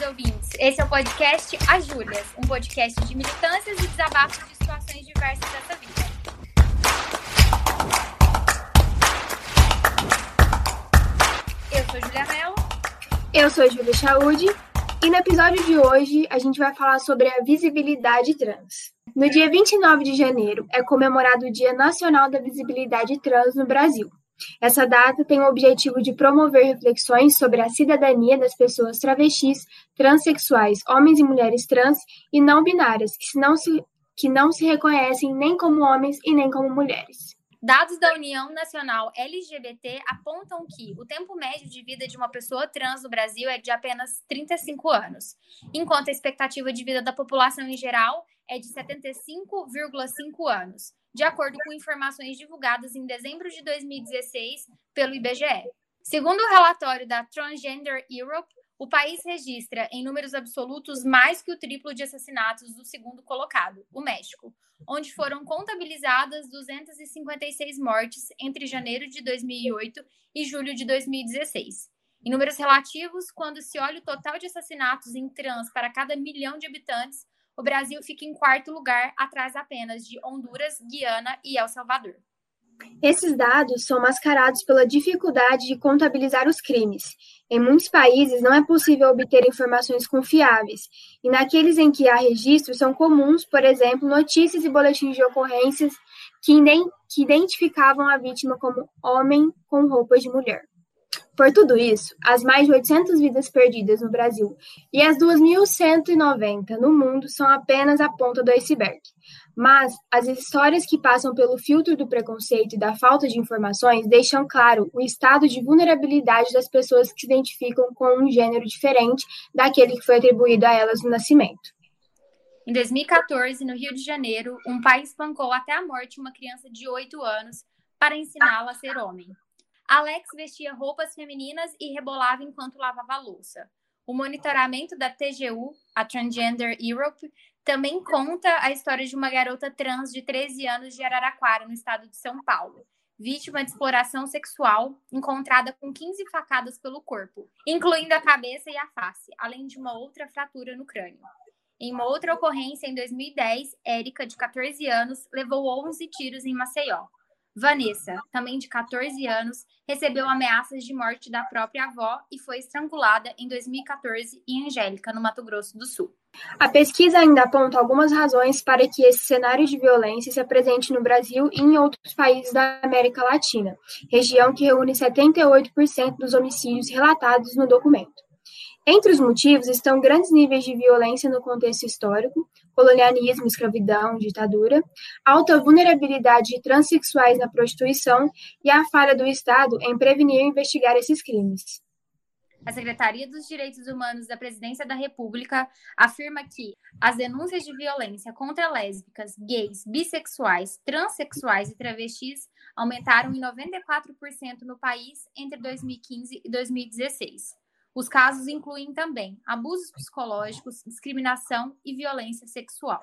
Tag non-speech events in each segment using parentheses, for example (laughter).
queridos ouvintes. Esse é o podcast As Júlias, um podcast de militâncias e desabafos de situações diversas dessa vida. Eu sou Julia Mello. Eu sou Júlia Chaude. E no episódio de hoje a gente vai falar sobre a visibilidade trans. No dia 29 de janeiro é comemorado o Dia Nacional da Visibilidade Trans no Brasil. Essa data tem o objetivo de promover reflexões sobre a cidadania das pessoas travestis, transexuais, homens e mulheres trans e não binárias, que não se, que não se reconhecem nem como homens e nem como mulheres. Dados da União Nacional LGBT apontam que o tempo médio de vida de uma pessoa trans no Brasil é de apenas 35 anos, enquanto a expectativa de vida da população em geral é de 75,5 anos de acordo com informações divulgadas em dezembro de 2016 pelo IBGE. Segundo o relatório da Transgender Europe, o país registra, em números absolutos, mais que o triplo de assassinatos do segundo colocado, o México, onde foram contabilizadas 256 mortes entre janeiro de 2008 e julho de 2016. Em números relativos, quando se olha o total de assassinatos em trans para cada milhão de habitantes, o Brasil fica em quarto lugar, atrás apenas de Honduras, Guiana e El Salvador. Esses dados são mascarados pela dificuldade de contabilizar os crimes. Em muitos países, não é possível obter informações confiáveis, e naqueles em que há registros são comuns, por exemplo, notícias e boletins de ocorrências que, que identificavam a vítima como homem com roupas de mulher. Por tudo isso, as mais de 800 vidas perdidas no Brasil e as 2.190 no mundo são apenas a ponta do iceberg. Mas as histórias que passam pelo filtro do preconceito e da falta de informações deixam claro o estado de vulnerabilidade das pessoas que se identificam com um gênero diferente daquele que foi atribuído a elas no nascimento. Em 2014, no Rio de Janeiro, um pai espancou até a morte uma criança de 8 anos para ensiná-la a ser homem. Alex vestia roupas femininas e rebolava enquanto lavava louça. O monitoramento da TGU, a Transgender Europe, também conta a história de uma garota trans de 13 anos de Araraquara, no estado de São Paulo, vítima de exploração sexual, encontrada com 15 facadas pelo corpo, incluindo a cabeça e a face, além de uma outra fratura no crânio. Em uma outra ocorrência, em 2010, Érica, de 14 anos, levou 11 tiros em Maceió. Vanessa, também de 14 anos, recebeu ameaças de morte da própria avó e foi estrangulada em 2014 em Angélica, no Mato Grosso do Sul. A pesquisa ainda aponta algumas razões para que esse cenário de violência se apresente no Brasil e em outros países da América Latina, região que reúne 78% dos homicídios relatados no documento. Entre os motivos estão grandes níveis de violência no contexto histórico, colonialismo, escravidão, ditadura, alta vulnerabilidade de transexuais na prostituição e a falha do Estado em prevenir e investigar esses crimes. A Secretaria dos Direitos Humanos da Presidência da República afirma que as denúncias de violência contra lésbicas, gays, bissexuais, transexuais e travestis aumentaram em 94% no país entre 2015 e 2016. Os casos incluem também abusos psicológicos, discriminação e violência sexual.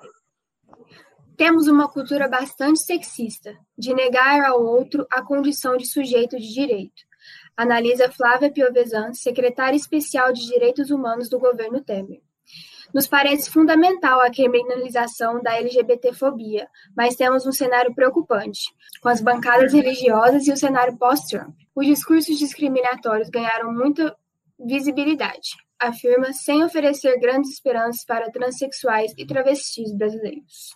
Temos uma cultura bastante sexista, de negar ao outro a condição de sujeito de direito, analisa Flávia Piovesan, secretária especial de Direitos Humanos do governo Temer. Nos parece fundamental a criminalização da LGBTfobia, mas temos um cenário preocupante, com as bancadas religiosas e o cenário pós-Trump. Os discursos discriminatórios ganharam muita visibilidade, afirma sem oferecer grandes esperanças para transexuais e travestis brasileiros.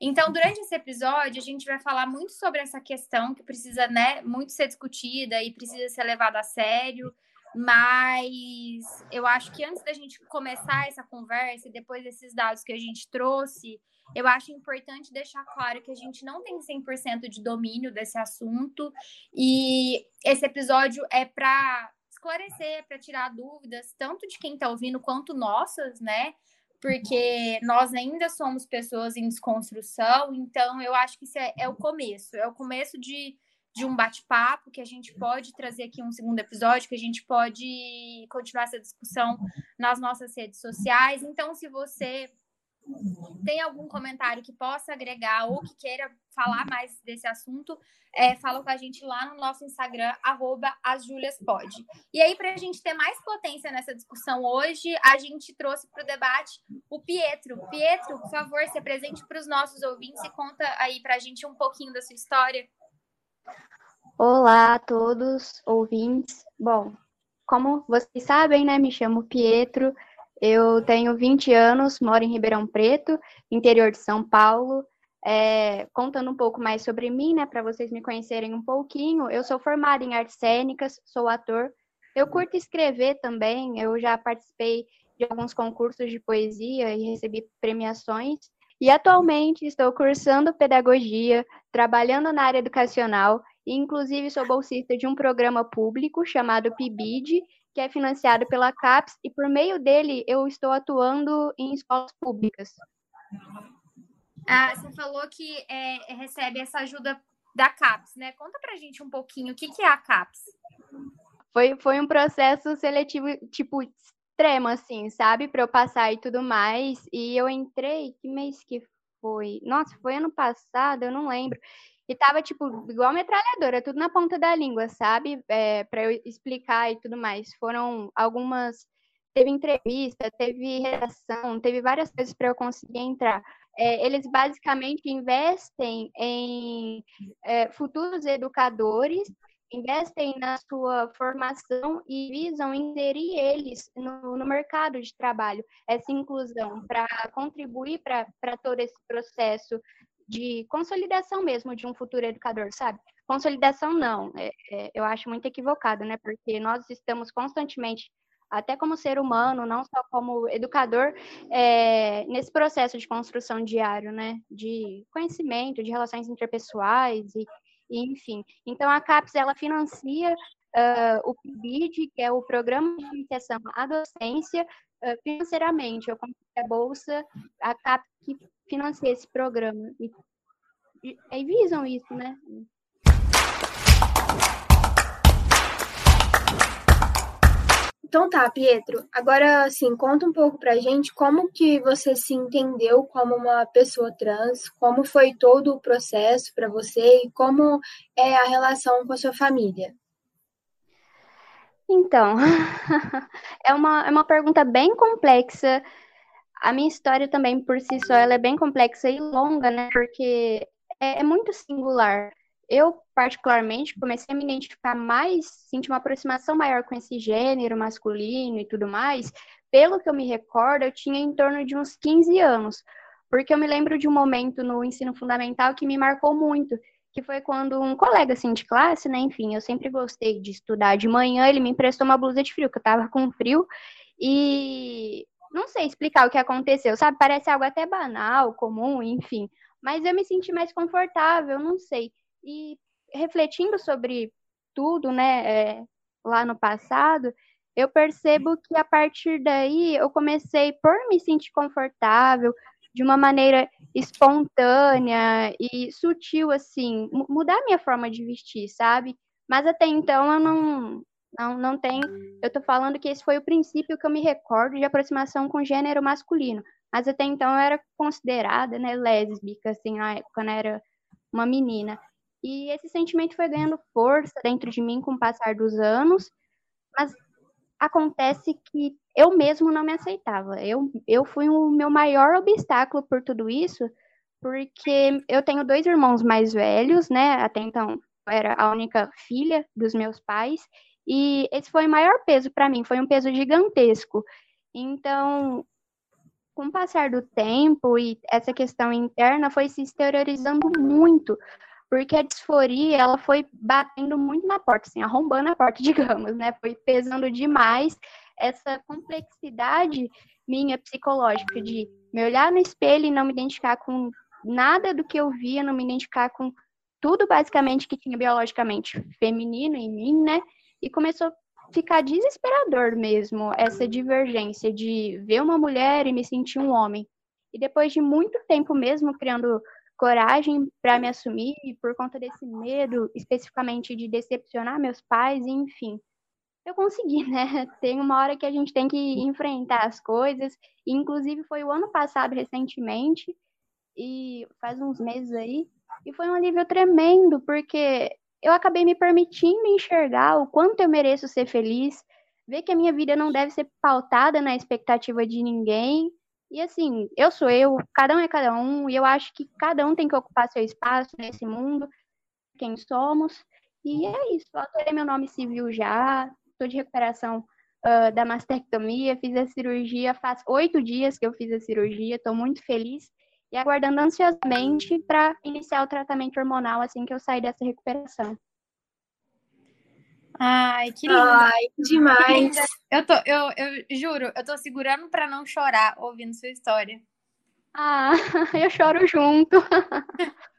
Então, durante esse episódio, a gente vai falar muito sobre essa questão que precisa, né, muito ser discutida e precisa ser levada a sério. Mas eu acho que antes da gente começar essa conversa, e depois desses dados que a gente trouxe, eu acho importante deixar claro que a gente não tem 100% de domínio desse assunto. E esse episódio é para esclarecer, para tirar dúvidas, tanto de quem está ouvindo quanto nossas, né? Porque nós ainda somos pessoas em desconstrução, então eu acho que isso é, é o começo, é o começo de, de um bate-papo que a gente pode trazer aqui um segundo episódio, que a gente pode continuar essa discussão nas nossas redes sociais. Então, se você tem algum comentário que possa agregar ou que queira falar mais desse assunto, é, fala com a gente lá no nosso Instagram, arroba asjuliaspod. E aí, para a gente ter mais potência nessa discussão hoje, a gente trouxe para o debate o Pietro. Pietro, por favor, se apresente para os nossos ouvintes e conta aí para a gente um pouquinho da sua história. Olá a todos ouvintes. Bom, como vocês sabem, né, me chamo Pietro, eu tenho 20 anos, moro em Ribeirão Preto, interior de São Paulo. É, contando um pouco mais sobre mim, né, para vocês me conhecerem um pouquinho, eu sou formada em artes cênicas, sou ator. Eu curto escrever também, eu já participei de alguns concursos de poesia e recebi premiações. E atualmente estou cursando pedagogia, trabalhando na área educacional e inclusive sou bolsista de um programa público chamado PIBID, que é financiado pela CAPES, e por meio dele eu estou atuando em escolas públicas. Ah, você falou que é, recebe essa ajuda da CAPES, né? Conta pra gente um pouquinho o que, que é a CAPES. Foi, foi um processo seletivo, tipo, extremo, assim, sabe? Para eu passar e tudo mais. E eu entrei, que mês que foi? Nossa, foi ano passado, eu não lembro. E tava, tipo, igual metralhadora, tudo na ponta da língua, sabe? É, para eu explicar e tudo mais. Foram algumas. Teve entrevista, teve redação, teve várias coisas para eu conseguir entrar. É, eles basicamente investem em é, futuros educadores, investem na sua formação e visam inserir eles no, no mercado de trabalho, essa inclusão, para contribuir para todo esse processo de consolidação mesmo de um futuro educador, sabe? Consolidação não, é, é, eu acho muito equivocado, né? Porque nós estamos constantemente, até como ser humano, não só como educador, é, nesse processo de construção diário, né? De conhecimento, de relações interpessoais e, e enfim. Então a CAPES ela financia uh, o PIBID, que é o Programa de Iniciação à Docência, financeiramente. Eu comprei a bolsa, a CAPES que financia esse programa. E, e, e visam isso, né? Então tá, Pietro. Agora, assim, conta um pouco pra gente como que você se entendeu como uma pessoa trans, como foi todo o processo para você e como é a relação com a sua família. Então, (laughs) é uma, é uma pergunta bem complexa a minha história também, por si só, ela é bem complexa e longa, né? Porque é, é muito singular. Eu, particularmente, comecei a me identificar mais, sentir uma aproximação maior com esse gênero masculino e tudo mais. Pelo que eu me recordo, eu tinha em torno de uns 15 anos. Porque eu me lembro de um momento no ensino fundamental que me marcou muito, que foi quando um colega assim de classe, né, enfim, eu sempre gostei de estudar de manhã, ele me emprestou uma blusa de frio, que eu tava com frio, e não sei explicar o que aconteceu, sabe? Parece algo até banal, comum, enfim. Mas eu me senti mais confortável, não sei. E refletindo sobre tudo, né, é, lá no passado, eu percebo que a partir daí eu comecei por me sentir confortável, de uma maneira espontânea e sutil, assim, mudar minha forma de vestir, sabe? Mas até então eu não, não, não tem. Eu tô falando que esse foi o princípio que eu me recordo de aproximação com gênero masculino. Mas até então eu era considerada, né, lésbica, assim, na época, né, era uma menina. E esse sentimento foi ganhando força dentro de mim com o passar dos anos, mas acontece que eu mesmo não me aceitava. Eu, eu fui o meu maior obstáculo por tudo isso, porque eu tenho dois irmãos mais velhos, né? Até então eu era a única filha dos meus pais, e esse foi o maior peso para mim, foi um peso gigantesco. Então, com o passar do tempo e essa questão interna foi se exteriorizando muito, porque a disforia, ela foi batendo muito na porta, assim, arrombando a porta, (laughs) digamos, né? Foi pesando demais essa complexidade minha psicológica de me olhar no espelho e não me identificar com nada do que eu via, não me identificar com tudo basicamente que tinha biologicamente feminino em mim, né? e começou a ficar desesperador mesmo essa divergência de ver uma mulher e me sentir um homem. E depois de muito tempo mesmo criando coragem para me assumir por conta desse medo, especificamente de decepcionar meus pais, enfim. Eu consegui, (laughs) né? Tem uma hora que a gente tem que enfrentar as coisas. Inclusive, foi o ano passado, recentemente, e faz uns meses aí, e foi um alívio tremendo, porque eu acabei me permitindo enxergar o quanto eu mereço ser feliz, ver que a minha vida não deve ser pautada na expectativa de ninguém. E assim, eu sou eu, cada um é cada um, e eu acho que cada um tem que ocupar seu espaço nesse mundo, quem somos. E é isso, eu alterei meu nome civil já, estou de recuperação uh, da mastectomia, fiz a cirurgia, faz oito dias que eu fiz a cirurgia, estou muito feliz e aguardando ansiosamente para iniciar o tratamento hormonal assim que eu sair dessa recuperação. Ai, que lindo. Ai, que demais. Eu, tô, eu, eu juro, eu tô segurando para não chorar ouvindo sua história. Ah, (laughs) eu choro junto. (laughs)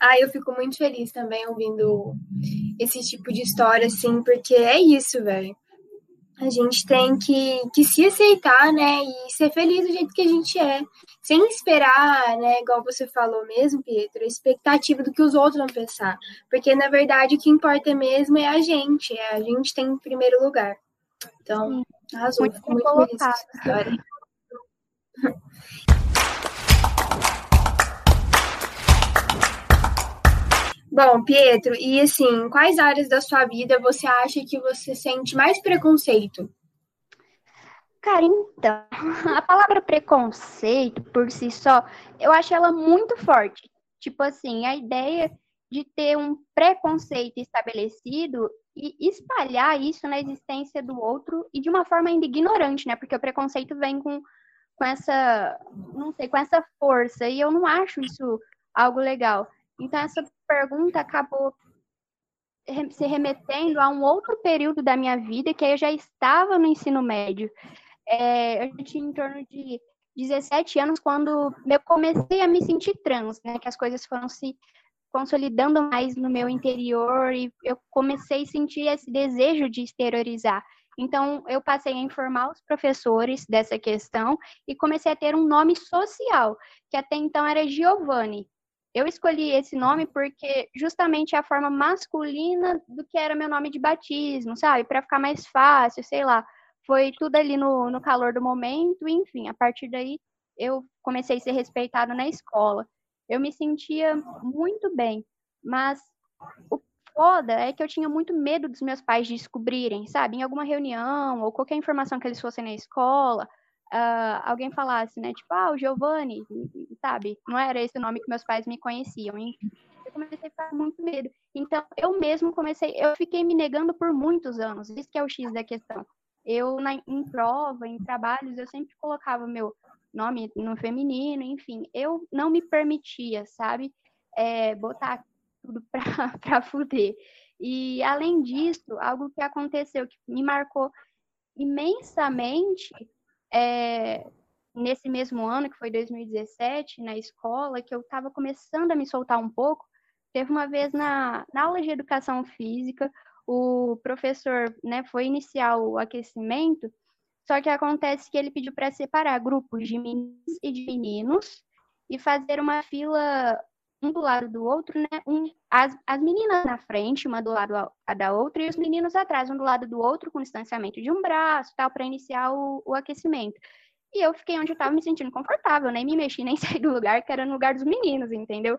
Ah, eu fico muito feliz também ouvindo esse tipo de história, assim, porque é isso, velho. A gente tem que, que se aceitar, né? E ser feliz do jeito que a gente é. Sem esperar, né? Igual você falou mesmo, Pietro, a expectativa do que os outros vão pensar. Porque, na verdade, o que importa mesmo é a gente. É a gente tem em primeiro lugar. Então, arrasou. Muito, Fico muito feliz com essa história. (laughs) Bom, Pietro, e assim, quais áreas da sua vida você acha que você sente mais preconceito? Cara, então, (laughs) a palavra preconceito por si só, eu acho ela muito forte. Tipo assim, a ideia de ter um preconceito estabelecido e espalhar isso na existência do outro e de uma forma ainda ignorante, né? Porque o preconceito vem com, com essa, não sei, com essa força e eu não acho isso algo legal. Então, essa pergunta acabou se remetendo a um outro período da minha vida, que eu já estava no ensino médio. É, eu tinha em torno de 17 anos quando eu comecei a me sentir trans, né? Que as coisas foram se consolidando mais no meu interior e eu comecei a sentir esse desejo de exteriorizar. Então, eu passei a informar os professores dessa questão e comecei a ter um nome social, que até então era Giovanni. Eu escolhi esse nome porque justamente é a forma masculina do que era meu nome de batismo, sabe? Para ficar mais fácil, sei lá. Foi tudo ali no, no calor do momento, enfim, a partir daí eu comecei a ser respeitada na escola. Eu me sentia muito bem, mas o foda é que eu tinha muito medo dos meus pais descobrirem, sabe? Em alguma reunião ou qualquer informação que eles fossem na escola, uh, alguém falasse, né? Tipo, ah, o Giovanni, sabe? Não era esse o nome que meus pais me conheciam. Enfim, eu comecei a ficar muito medo. Então, eu mesmo comecei, eu fiquei me negando por muitos anos. Isso que é o X da questão. Eu, na, em prova, em trabalhos, eu sempre colocava meu nome no feminino, enfim. Eu não me permitia, sabe? É, botar tudo pra, (laughs) pra fuder. E, além disso, algo que aconteceu que me marcou imensamente é, nesse mesmo ano, que foi 2017, na escola, que eu estava começando a me soltar um pouco, teve uma vez na, na aula de educação física, o professor né, foi iniciar o aquecimento, só que acontece que ele pediu para separar grupos de meninos e de meninos e fazer uma fila um do lado do outro, né? Um, as, as meninas na frente, uma do lado a, a, da outra, e os meninos atrás, um do lado do outro, com distanciamento de um braço, tal, para iniciar o, o aquecimento. E eu fiquei onde eu estava me sentindo confortável, nem me mexi, (laughs) nem saí do lugar, que era no lugar dos meninos, entendeu?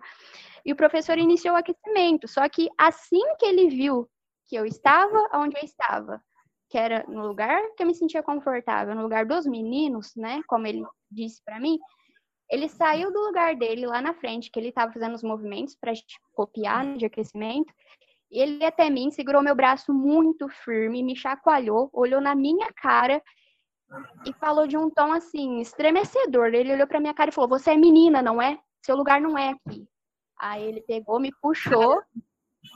E o professor iniciou o aquecimento, só que assim que ele viu que eu estava onde eu estava, que era no lugar que eu me sentia confortável, no lugar dos meninos, né, como ele disse para mim, ele saiu do lugar dele lá na frente, que ele estava fazendo os movimentos para copiar né, de aquecimento. E ele até mim, segurou meu braço muito firme, me chacoalhou, olhou na minha cara e falou de um tom assim, estremecedor. Ele olhou para minha cara e falou: Você é menina, não é? Seu lugar não é aqui. Aí ele pegou, me puxou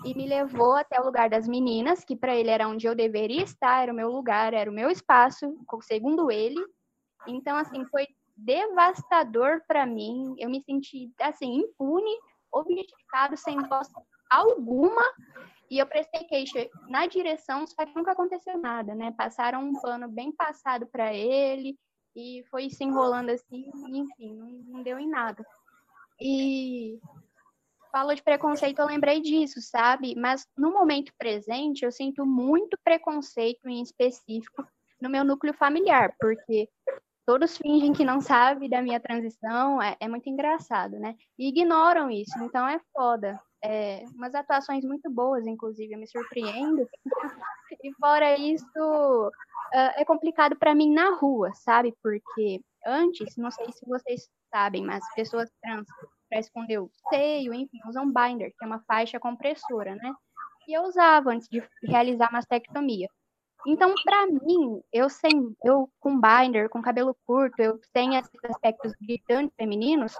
e me levou até o lugar das meninas, que para ele era onde eu deveria estar, era o meu lugar, era o meu espaço, segundo ele. Então, assim, foi devastador para mim. Eu me senti assim impune, objetificado, sem voz alguma. E eu prestei queixa na direção, só que nunca aconteceu nada, né? Passaram um pano bem passado para ele e foi se enrolando assim, enfim, não, não deu em nada. E falou de preconceito, eu lembrei disso, sabe? Mas no momento presente, eu sinto muito preconceito em específico no meu núcleo familiar, porque todos fingem que não sabem da minha transição, é, é muito engraçado, né? E ignoram isso, então é foda. É, umas atuações muito boas, inclusive, eu me surpreendo. e fora isso, uh, é complicado para mim na rua, sabe? Porque antes, não sei se vocês sabem, mas pessoas trans para esconder o seio, enfim, usam binder, que é uma faixa compressora, né? E eu usava antes de realizar mastectomia. Então, para mim, eu sem, eu com binder, com cabelo curto, eu sem esses aspectos gritantes femininos,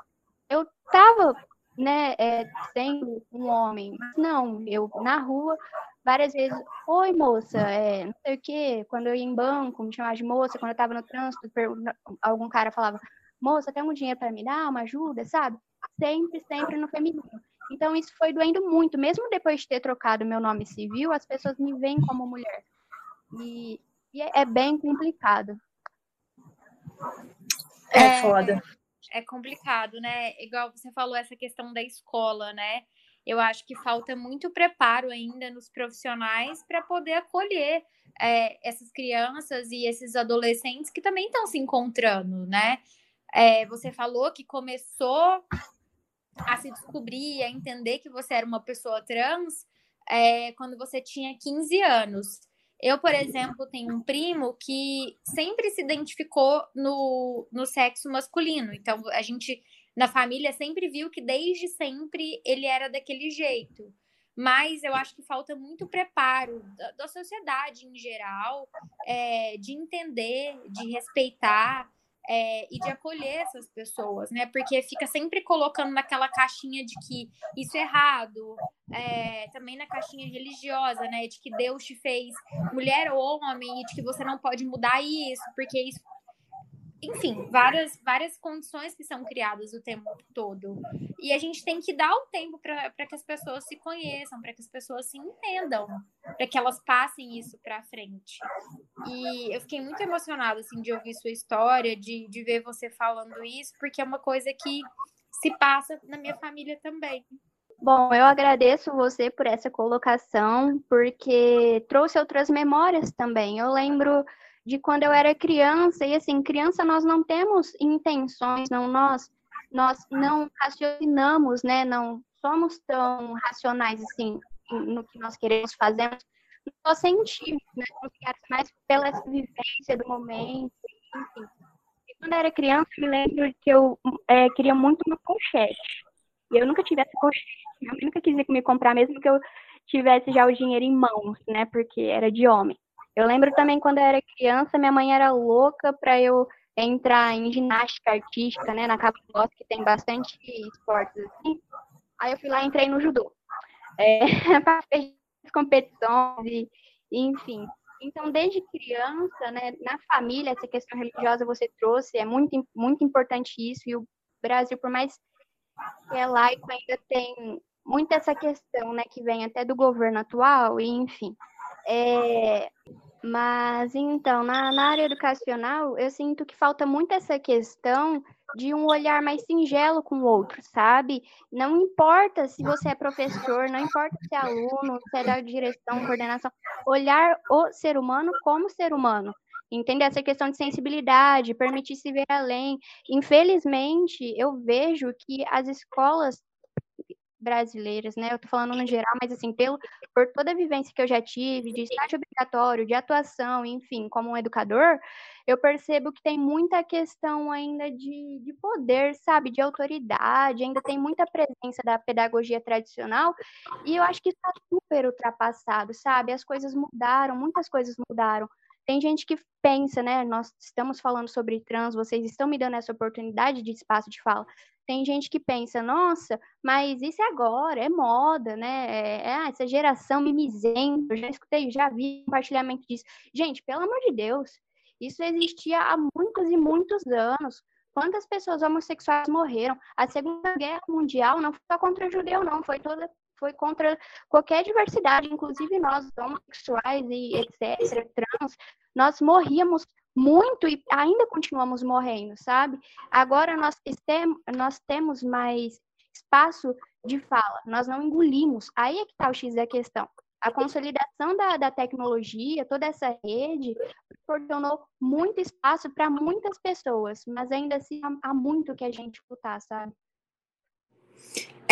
eu tava, né, é, sendo um homem. Mas não, eu na rua várias vezes, oi moça, é, não sei o quê, quando eu ia em banco, me chamava de moça, quando eu tava no trânsito, algum cara falava, moça, tem algum dinheiro para me dar, uma ajuda, sabe? Sempre, sempre no feminino. Então isso foi doendo muito, mesmo depois de ter trocado meu nome civil, as pessoas me veem como mulher. E, e é, é bem complicado. É, é foda. É, é complicado, né? Igual você falou essa questão da escola, né? Eu acho que falta muito preparo ainda nos profissionais para poder acolher é, essas crianças e esses adolescentes que também estão se encontrando, né? É, você falou que começou a se descobrir, a entender que você era uma pessoa trans é, quando você tinha 15 anos. Eu, por exemplo, tenho um primo que sempre se identificou no, no sexo masculino. Então, a gente, na família, sempre viu que desde sempre ele era daquele jeito. Mas eu acho que falta muito preparo da, da sociedade em geral, é, de entender, de respeitar é, e de acolher essas pessoas, né? Porque fica sempre colocando naquela caixinha de que isso é errado, é, também na caixinha religiosa, né? De que Deus te fez mulher ou homem e de que você não pode mudar isso, porque isso enfim, várias, várias condições que são criadas o tempo todo. E a gente tem que dar o tempo para que as pessoas se conheçam, para que as pessoas se entendam, para que elas passem isso para frente. E eu fiquei muito emocionada assim, de ouvir sua história, de, de ver você falando isso, porque é uma coisa que se passa na minha família também. Bom, eu agradeço você por essa colocação, porque trouxe outras memórias também. Eu lembro de quando eu era criança, e assim, criança nós não temos intenções, não nós nós não raciocinamos, né? Não somos tão racionais assim no que nós queremos fazer, nós sentimos, né? mais pela vivência do momento, enfim. E quando eu era criança, eu me lembro que eu é, queria muito uma pochete. E eu nunca tivesse pochete. Eu nunca quis me comprar, mesmo que eu tivesse já o dinheiro em mãos, né? Porque era de homem. Eu lembro também quando eu era criança, minha mãe era louca para eu entrar em ginástica artística, né, na Capitós, que tem bastante esportes assim. Aí eu fui lá e entrei no judô. É, (laughs) para fazer competições e, enfim. Então, desde criança, né, na família, essa questão religiosa você trouxe, é muito, muito importante isso, e o Brasil, por mais que é laico, ainda tem muito essa questão, né, que vem até do governo atual, e enfim. É, mas então, na, na área educacional, eu sinto que falta muito essa questão de um olhar mais singelo com o outro, sabe? Não importa se você é professor, não importa se é aluno, se é da direção, coordenação, olhar o ser humano como ser humano. Entender essa questão de sensibilidade, permitir se ver além. Infelizmente, eu vejo que as escolas brasileiras, né? Eu tô falando no geral, mas assim, pelo, por toda a vivência que eu já tive, de estágio obrigatório, de atuação, enfim, como um educador, eu percebo que tem muita questão ainda de, de poder, sabe? De autoridade, ainda tem muita presença da pedagogia tradicional, e eu acho que está super ultrapassado, sabe? As coisas mudaram, muitas coisas mudaram. Tem gente que pensa, né? Nós estamos falando sobre trans, vocês estão me dando essa oportunidade de espaço de fala. Tem gente que pensa, nossa, mas isso é agora, é moda, né? É, é, essa geração mimizenta, eu já escutei, já vi compartilhamento disso. Gente, pelo amor de Deus, isso existia há muitos e muitos anos. Quantas pessoas homossexuais morreram? A Segunda Guerra Mundial não foi só contra judeu, não, foi toda foi contra qualquer diversidade, inclusive nós homossexuais e etc, trans, nós morríamos muito e ainda continuamos morrendo, sabe? Agora nós, nós temos mais espaço de fala, nós não engolimos. Aí é que está o X da questão. A consolidação da, da tecnologia, toda essa rede, proporcionou muito espaço para muitas pessoas, mas ainda assim há muito que a gente lutar, sabe?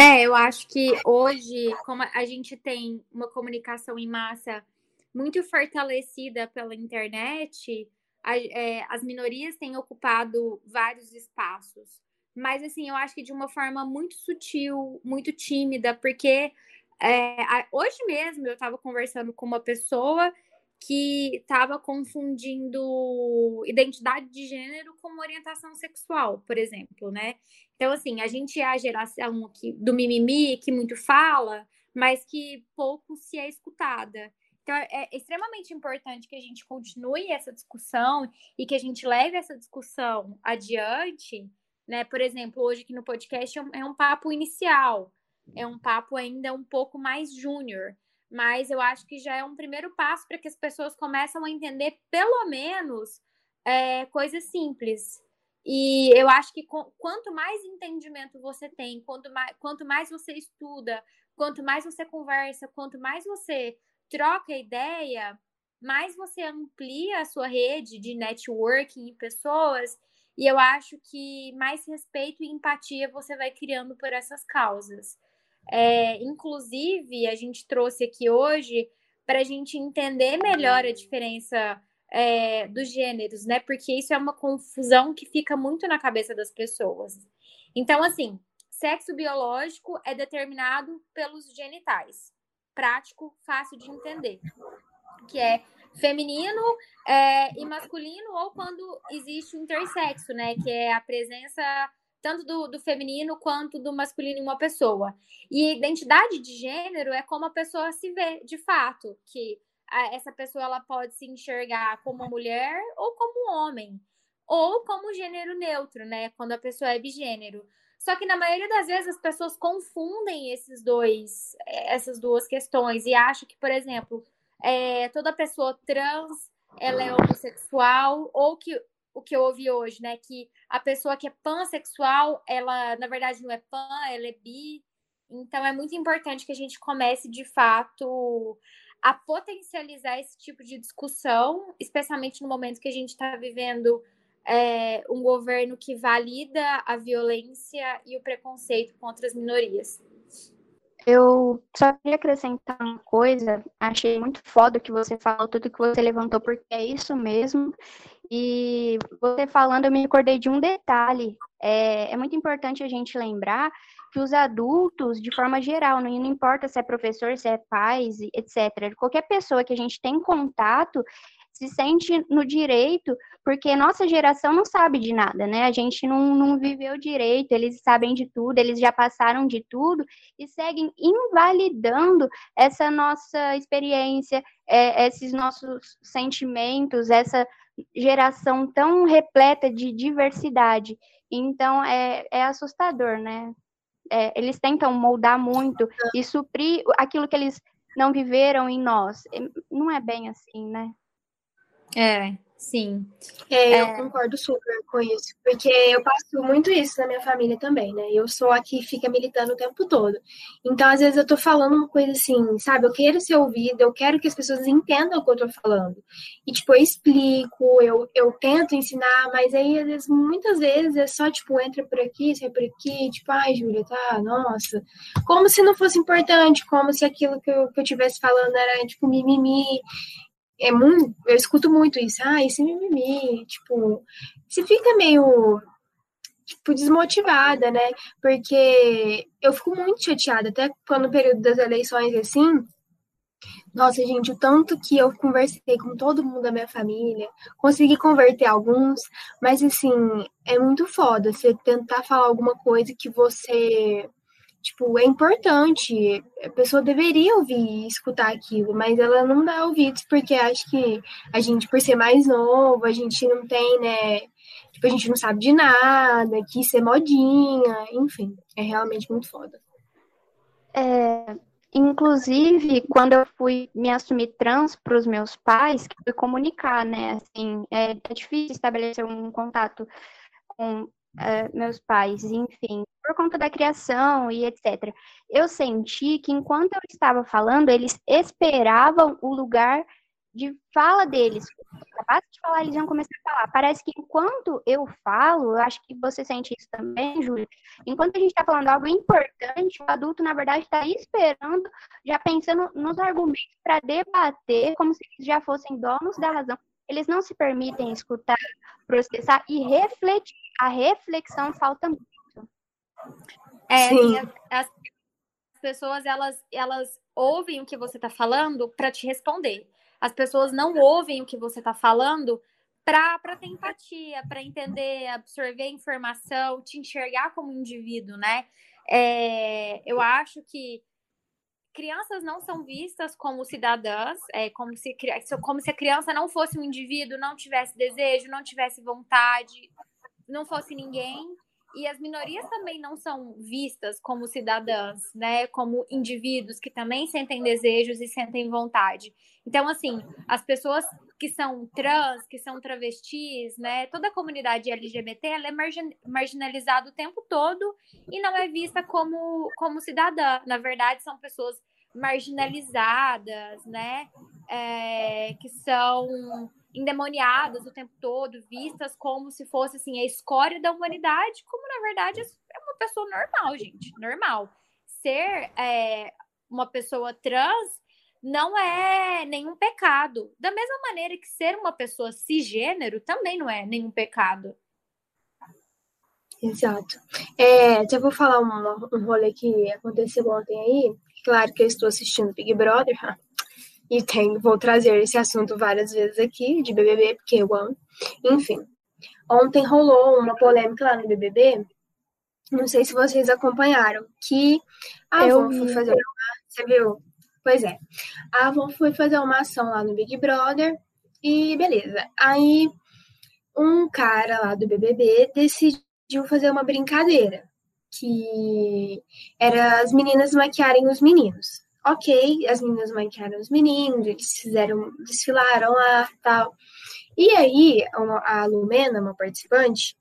É, eu acho que hoje, como a gente tem uma comunicação em massa muito fortalecida pela internet, a, é, as minorias têm ocupado vários espaços. Mas, assim, eu acho que de uma forma muito sutil, muito tímida, porque é, a, hoje mesmo eu estava conversando com uma pessoa que estava confundindo identidade de gênero com orientação sexual, por exemplo, né? Então, assim, a gente é a geração que, do mimimi, que muito fala, mas que pouco se é escutada. Então, é, é extremamente importante que a gente continue essa discussão e que a gente leve essa discussão adiante, né? Por exemplo, hoje aqui no podcast é um, é um papo inicial, é um papo ainda um pouco mais júnior, mas eu acho que já é um primeiro passo para que as pessoas começam a entender, pelo menos, é, coisas simples. E eu acho que quanto mais entendimento você tem, quanto mais, quanto mais você estuda, quanto mais você conversa, quanto mais você troca ideia, mais você amplia a sua rede de networking e pessoas, e eu acho que mais respeito e empatia você vai criando por essas causas. É, inclusive, a gente trouxe aqui hoje para a gente entender melhor a diferença é, dos gêneros, né? Porque isso é uma confusão que fica muito na cabeça das pessoas. Então, assim, sexo biológico é determinado pelos genitais prático, fácil de entender, que é feminino é, e masculino, ou quando existe o intersexo, né? Que é a presença tanto do, do, feminino quanto do masculino em uma pessoa. E identidade de gênero é como a pessoa se vê, de fato, que a, essa pessoa ela pode se enxergar como mulher ou como homem, ou como gênero neutro, né? Quando a pessoa é bigênero. Só que na maioria das vezes as pessoas confundem esses dois, eh, essas duas questões e acham que, por exemplo, é, toda pessoa trans ela é homossexual ou que o que eu ouvi hoje, né, que a pessoa que é pansexual, ela na verdade não é pan, ela é bi. Então é muito importante que a gente comece de fato a potencializar esse tipo de discussão, especialmente no momento que a gente está vivendo é, um governo que valida a violência e o preconceito contra as minorias. Eu só queria acrescentar uma coisa, achei muito foda que você falou, tudo que você levantou, porque é isso mesmo. E você falando, eu me recordei de um detalhe. É, é muito importante a gente lembrar que os adultos, de forma geral, não, não importa se é professor, se é pai, etc., qualquer pessoa que a gente tem contato, se sente no direito, porque nossa geração não sabe de nada, né? A gente não, não viveu direito, eles sabem de tudo, eles já passaram de tudo e seguem invalidando essa nossa experiência, é, esses nossos sentimentos, essa geração tão repleta de diversidade. Então é, é assustador, né? É, eles tentam moldar muito e suprir aquilo que eles não viveram em nós. Não é bem assim, né? É, sim. É, eu é... concordo super com isso, porque eu passo muito isso na minha família também, né? Eu sou a que fica militando o tempo todo. Então, às vezes, eu tô falando uma coisa assim, sabe? Eu quero ser ouvida, eu quero que as pessoas entendam o que eu tô falando. E, tipo, eu explico, eu, eu tento ensinar, mas aí, às vezes, muitas vezes é só, tipo, entra por aqui, sai por aqui, tipo, ai, Júlia, tá, nossa. Como se não fosse importante, como se aquilo que eu, que eu tivesse falando era, tipo, mimimi é muito, eu escuto muito isso, ah, esse mimimi, tipo, você fica meio tipo desmotivada, né? Porque eu fico muito chateada, até quando no período das eleições assim, nossa, gente, o tanto que eu conversei com todo mundo da minha família, consegui converter alguns, mas assim, é muito foda você tentar falar alguma coisa que você tipo, é importante. A pessoa deveria ouvir e escutar aquilo, mas ela não dá ouvidos porque acha que a gente, por ser mais novo, a gente não tem, né? Tipo, a gente não sabe de nada, que isso é modinha, enfim, é realmente muito foda. É, inclusive, quando eu fui me assumir trans para os meus pais, que fui comunicar, né? Assim, é, é difícil estabelecer um contato com é, meus pais, enfim. Por conta da criação e etc. Eu senti que enquanto eu estava falando, eles esperavam o lugar de fala deles. Capaz de falar, eles iam começar a falar. Parece que enquanto eu falo, eu acho que você sente isso também, Júlia. Enquanto a gente está falando algo importante, o adulto, na verdade, está esperando, já pensando nos argumentos para debater, como se eles já fossem donos da razão. Eles não se permitem escutar, processar e refletir. A reflexão falta muito. É. As, as pessoas, elas, elas ouvem o que você está falando para te responder. As pessoas não ouvem o que você está falando para ter empatia, para entender, absorver informação, te enxergar como indivíduo, né? É, eu acho que crianças não são vistas como cidadãs, é, como, se, como se a criança não fosse um indivíduo, não tivesse desejo, não tivesse vontade, não fosse ninguém. E as minorias também não são vistas como cidadãs, né? Como indivíduos que também sentem desejos e sentem vontade. Então, assim, as pessoas que são trans, que são travestis, né? Toda a comunidade LGBT ela é margin marginalizada o tempo todo e não é vista como, como cidadã. Na verdade, são pessoas marginalizadas, né? É, que são endemoniadas o tempo todo, vistas como se fosse assim a escória da humanidade, como na verdade é uma pessoa normal, gente, normal. Ser é, uma pessoa trans não é nenhum pecado. Da mesma maneira que ser uma pessoa cisgênero também não é nenhum pecado. Exato. É, até vou falar um, um rolê que aconteceu ontem aí. Claro que eu estou assistindo Big Brother, e tem, vou trazer esse assunto várias vezes aqui, de BBB, porque eu amo. Enfim, ontem rolou uma polêmica lá no BBB, não sei se vocês acompanharam, que a Avon foi fazer uma... Você viu? Pois é. A Avon foi fazer uma ação lá no Big Brother e beleza. Aí um cara lá do BBB decidiu fazer uma brincadeira, que era as meninas maquiarem os meninos ok, as meninas maquiaram os meninos, eles fizeram, desfilaram lá tal. E aí, a Lumena, uma participante,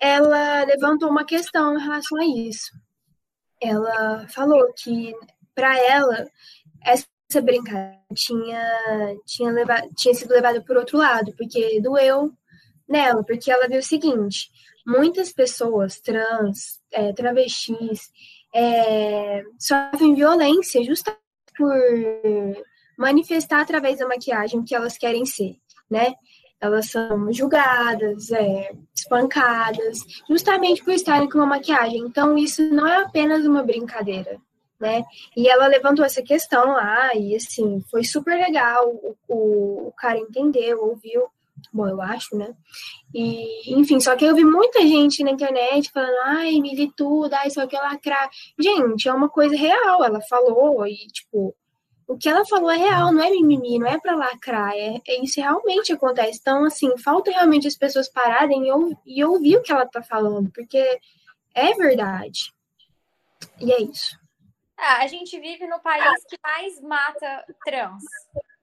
ela levantou uma questão em relação a isso. Ela falou que, para ela, essa brincadeira tinha, tinha, levado, tinha sido levada por outro lado, porque doeu nela, porque ela viu o seguinte: muitas pessoas trans, é, travestis, é, sofrem violência justamente por manifestar através da maquiagem o que elas querem ser, né? Elas são julgadas, é, espancadas, justamente por estarem com uma maquiagem. Então, isso não é apenas uma brincadeira, né? E ela levantou essa questão lá, e assim, foi super legal. O, o, o cara entendeu, ouviu. Bom, eu acho, né? E, enfim, só que eu vi muita gente na internet falando, ai, milituda, ai, só que ela lacrar. Gente, é uma coisa real, ela falou, e, tipo, o que ela falou é real, não é mimimi, não é pra lacrar, é, é isso realmente acontece. Então, assim, falta realmente as pessoas pararem e, ou, e ouvir o que ela tá falando, porque é verdade. E é isso. Ah, a gente vive no país que mais mata trans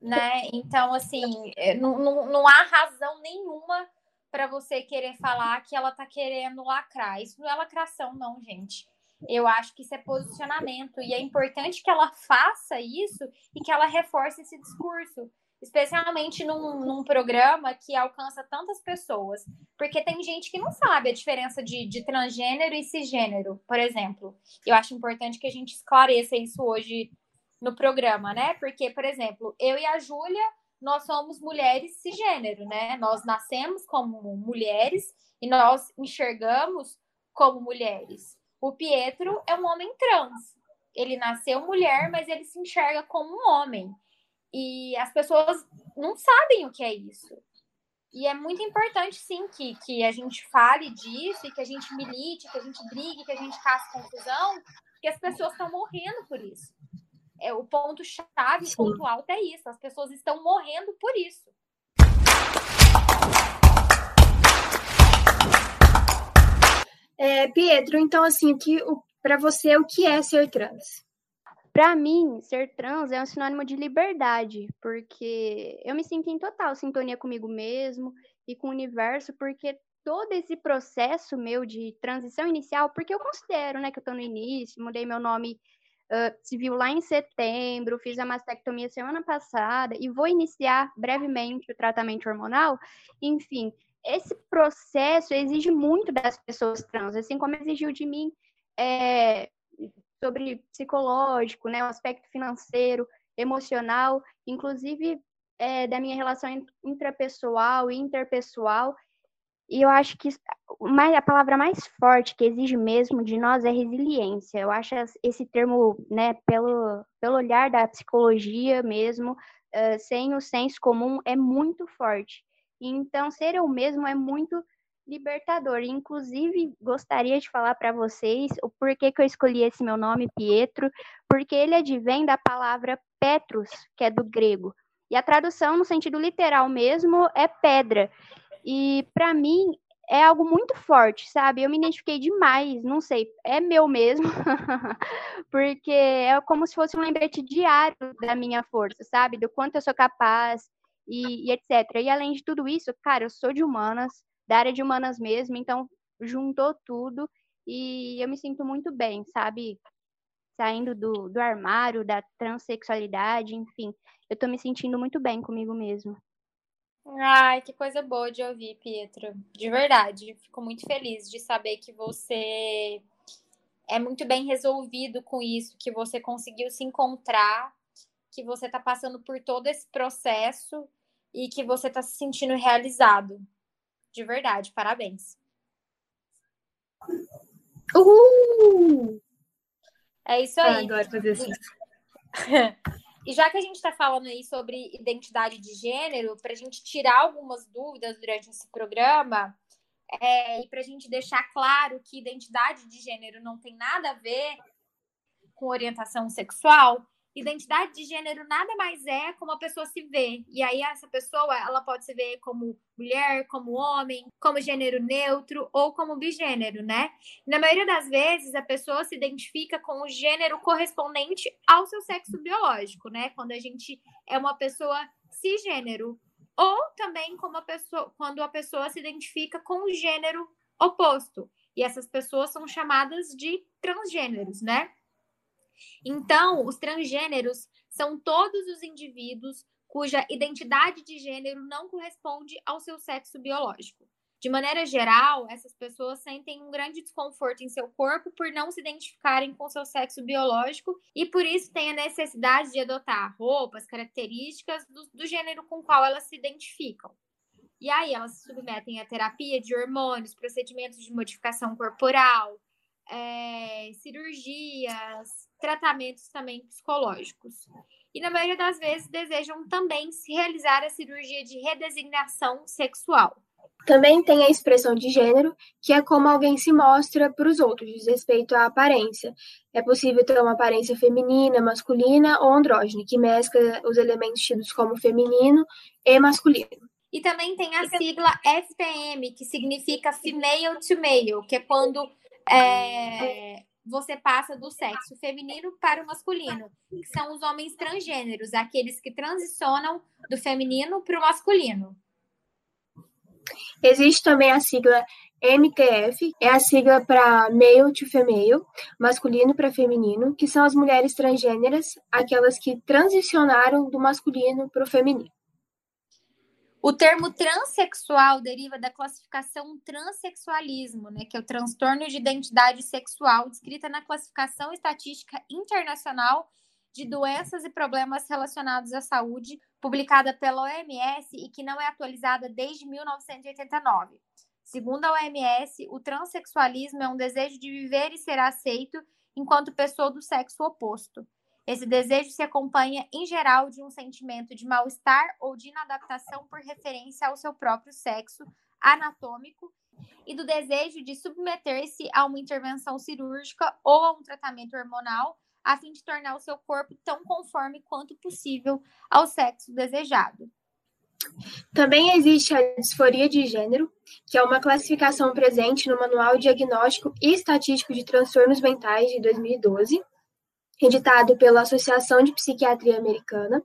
né? Então, assim, é, não, não, não há razão nenhuma para você querer falar que ela tá querendo lacrar. Isso não é lacração, não, gente. Eu acho que isso é posicionamento e é importante que ela faça isso e que ela reforce esse discurso, especialmente num, num programa que alcança tantas pessoas, porque tem gente que não sabe a diferença de, de transgênero e cisgênero, por exemplo. Eu acho importante que a gente esclareça isso hoje no programa, né? Porque, por exemplo, eu e a Júlia, nós somos mulheres cisgênero, né? Nós nascemos como mulheres e nós enxergamos como mulheres. O Pietro é um homem trans. Ele nasceu mulher, mas ele se enxerga como um homem. E as pessoas não sabem o que é isso. E é muito importante, sim, que, que a gente fale disso e que a gente milite, que a gente brigue, que a gente faça confusão, porque as pessoas estão morrendo por isso é, o ponto chave, o ponto alto é isso. As pessoas estão morrendo por isso. É, Pietro, então assim, que para você o que é ser trans? Para mim, ser trans é um sinônimo de liberdade, porque eu me sinto em total sintonia comigo mesmo e com o universo, porque todo esse processo meu de transição inicial, porque eu considero, né, que eu tô no início, mudei meu nome uh, civil lá em setembro, fiz a mastectomia semana passada e vou iniciar brevemente o tratamento hormonal, enfim, esse processo exige muito das pessoas trans, assim como exigiu de mim é, sobre psicológico, né, o aspecto financeiro, emocional, inclusive é, da minha relação intrapessoal e interpessoal. E eu acho que a palavra mais forte que exige mesmo de nós é resiliência. Eu acho esse termo, né, pelo, pelo olhar da psicologia mesmo, uh, sem o senso comum, é muito forte. Então, ser eu mesmo é muito libertador. Inclusive, gostaria de falar para vocês o porquê que eu escolhi esse meu nome, Pietro, porque ele advém da palavra Petrus, que é do grego. E a tradução, no sentido literal mesmo, é pedra. E para mim é algo muito forte, sabe? Eu me identifiquei demais, não sei, é meu mesmo, (laughs) porque é como se fosse um lembrete diário da minha força, sabe? Do quanto eu sou capaz e, e etc. E além de tudo isso, cara, eu sou de humanas, da área de humanas mesmo, então juntou tudo e eu me sinto muito bem, sabe? Saindo do, do armário, da transexualidade, enfim, eu tô me sentindo muito bem comigo mesmo. Ai, que coisa boa de ouvir, Pietro. De verdade, fico muito feliz de saber que você é muito bem resolvido com isso, que você conseguiu se encontrar, que você tá passando por todo esse processo e que você tá se sentindo realizado. De verdade, parabéns. Uhul! É isso aí. Eu adoro fazer (laughs) isso. E já que a gente está falando aí sobre identidade de gênero, para a gente tirar algumas dúvidas durante esse programa, é, e para a gente deixar claro que identidade de gênero não tem nada a ver com orientação sexual, identidade de gênero nada mais é como a pessoa se vê. E aí essa pessoa, ela pode se ver como mulher, como homem, como gênero neutro ou como bigênero, né? Na maioria das vezes a pessoa se identifica com o gênero correspondente ao seu sexo biológico, né? Quando a gente é uma pessoa cisgênero ou também como a pessoa, quando a pessoa se identifica com o gênero oposto. E essas pessoas são chamadas de transgêneros, né? Então, os transgêneros são todos os indivíduos cuja identidade de gênero não corresponde ao seu sexo biológico. De maneira geral, essas pessoas sentem um grande desconforto em seu corpo por não se identificarem com seu sexo biológico e por isso têm a necessidade de adotar roupas, características do, do gênero com qual elas se identificam. E aí elas se submetem a terapia de hormônios, procedimentos de modificação corporal, é, cirurgias, tratamentos também psicológicos. E na maioria das vezes desejam também se realizar a cirurgia de redesignação sexual. Também tem a expressão de gênero, que é como alguém se mostra para os outros, diz respeito à aparência. É possível ter uma aparência feminina, masculina ou andrógena, que mescla os elementos tidos como feminino e masculino. E também tem a sigla FPM, que significa Female to Male, que é quando é, você passa do sexo feminino para o masculino, que são os homens transgêneros, aqueles que transicionam do feminino para o masculino. Existe também a sigla MTF, é a sigla para male to female, masculino para feminino, que são as mulheres transgêneras, aquelas que transicionaram do masculino para o feminino. O termo transexual deriva da classificação transexualismo, né, que é o transtorno de identidade sexual, descrita na classificação estatística internacional de doenças e problemas relacionados à saúde, publicada pela OMS e que não é atualizada desde 1989. Segundo a OMS, o transexualismo é um desejo de viver e ser aceito enquanto pessoa do sexo oposto. Esse desejo se acompanha, em geral, de um sentimento de mal-estar ou de inadaptação por referência ao seu próprio sexo anatômico e do desejo de submeter-se a uma intervenção cirúrgica ou a um tratamento hormonal a fim de tornar o seu corpo tão conforme quanto possível ao sexo desejado. Também existe a disforia de gênero, que é uma classificação presente no Manual Diagnóstico e Estatístico de Transtornos Mentais de 2012 editado pela Associação de Psiquiatria Americana.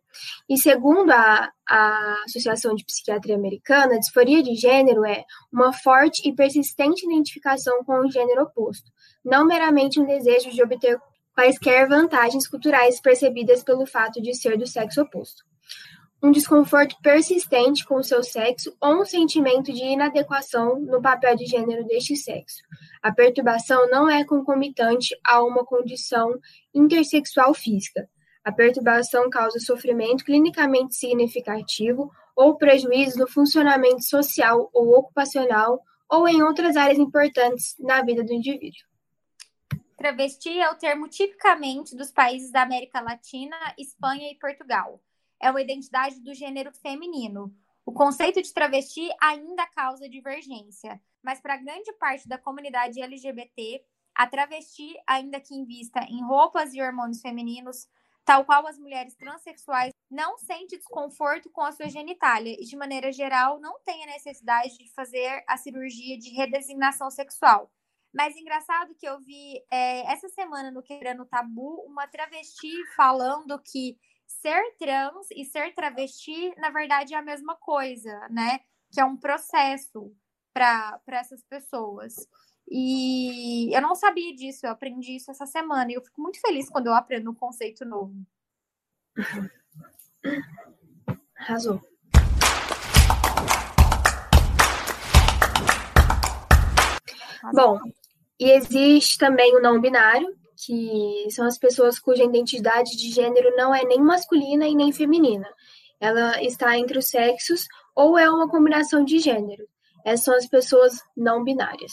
E segundo a, a Associação de Psiquiatria Americana, a disforia de gênero é uma forte e persistente identificação com o gênero oposto, não meramente um desejo de obter quaisquer vantagens culturais percebidas pelo fato de ser do sexo oposto. Um desconforto persistente com o seu sexo ou um sentimento de inadequação no papel de gênero deste sexo. A perturbação não é concomitante a uma condição intersexual física. A perturbação causa sofrimento clinicamente significativo ou prejuízo no funcionamento social ou ocupacional ou em outras áreas importantes na vida do indivíduo. Travesti é o termo tipicamente dos países da América Latina, Espanha e Portugal. É uma identidade do gênero feminino. O conceito de travesti ainda causa divergência, mas para grande parte da comunidade LGBT, a travesti, ainda que invista em roupas e hormônios femininos, tal qual as mulheres transexuais, não sente desconforto com a sua genitália e, de maneira geral, não tem a necessidade de fazer a cirurgia de redesignação sexual. Mas engraçado que eu vi é, essa semana no Quebrando Tabu uma travesti falando que ser trans e ser travesti, na verdade, é a mesma coisa, né? Que é um processo para essas pessoas. E eu não sabia disso, eu aprendi isso essa semana. E eu fico muito feliz quando eu aprendo um conceito novo. Arrasou. Bom, e existe também o não binário, que são as pessoas cuja identidade de gênero não é nem masculina e nem feminina. Ela está entre os sexos ou é uma combinação de gênero. Essas são as pessoas não binárias.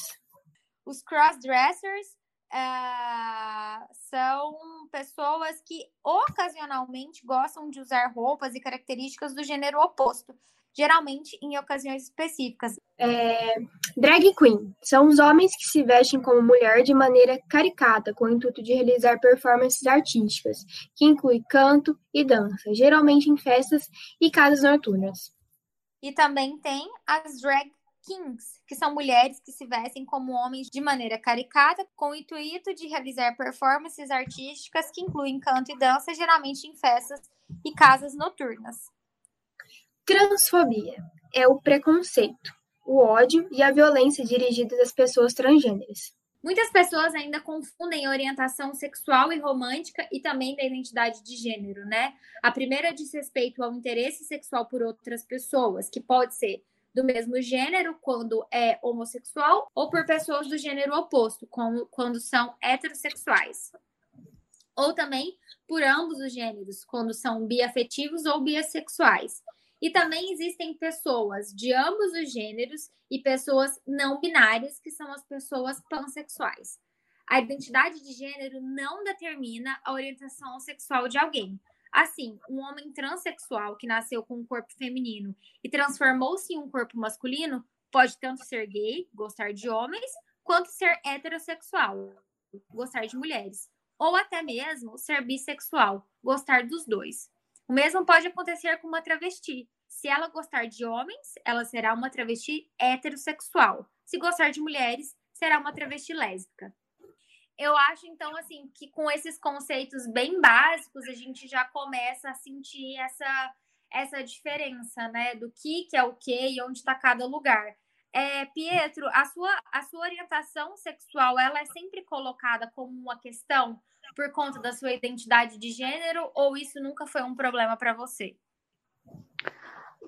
Os crossdressers uh, são pessoas que ocasionalmente gostam de usar roupas e características do gênero oposto, geralmente em ocasiões específicas. É, drag queen são os homens que se vestem como mulher de maneira caricata, com o intuito de realizar performances artísticas, que inclui canto e dança, geralmente em festas e casas noturnas. E também tem as drag kings, que são mulheres que se vestem como homens de maneira caricata, com o intuito de realizar performances artísticas que incluem canto e dança, geralmente em festas e casas noturnas. Transfobia é o preconceito, o ódio e a violência dirigidos às pessoas transgêneras. Muitas pessoas ainda confundem orientação sexual e romântica e também da identidade de gênero, né? A primeira diz respeito ao interesse sexual por outras pessoas, que pode ser do mesmo gênero quando é homossexual ou por pessoas do gênero oposto, quando são heterossexuais. Ou também por ambos os gêneros, quando são biafetivos ou bissexuais. E também existem pessoas de ambos os gêneros e pessoas não binárias, que são as pessoas pansexuais. A identidade de gênero não determina a orientação sexual de alguém. Assim, um homem transexual que nasceu com um corpo feminino e transformou-se em um corpo masculino pode tanto ser gay, gostar de homens, quanto ser heterossexual, gostar de mulheres, ou até mesmo ser bissexual, gostar dos dois. O mesmo pode acontecer com uma travesti. Se ela gostar de homens, ela será uma travesti heterossexual. Se gostar de mulheres, será uma travesti lésbica. Eu acho, então, assim, que com esses conceitos bem básicos, a gente já começa a sentir essa, essa diferença, né? Do que, que é o que e onde está cada lugar. É, Pietro, a sua, a sua orientação sexual, ela é sempre colocada como uma questão por conta da sua identidade de gênero ou isso nunca foi um problema para você?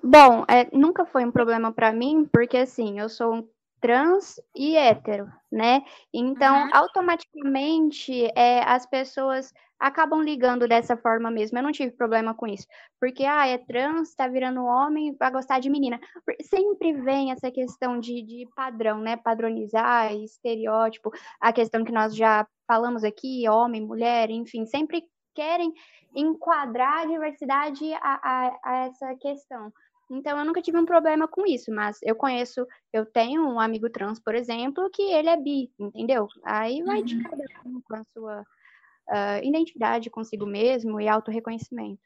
Bom, é, nunca foi um problema para mim, porque assim, eu sou trans e hétero, né? Então, uhum. automaticamente, é, as pessoas acabam ligando dessa forma mesmo. Eu não tive problema com isso. Porque, ah, é trans, tá virando homem, vai gostar de menina. Sempre vem essa questão de, de padrão, né? Padronizar, estereótipo, a questão que nós já falamos aqui, homem, mulher, enfim, sempre querem enquadrar a diversidade a, a, a essa questão. Então, eu nunca tive um problema com isso, mas eu conheço, eu tenho um amigo trans, por exemplo, que ele é bi, entendeu? Aí vai uhum. de cada um com a sua uh, identidade consigo mesmo e autorreconhecimento.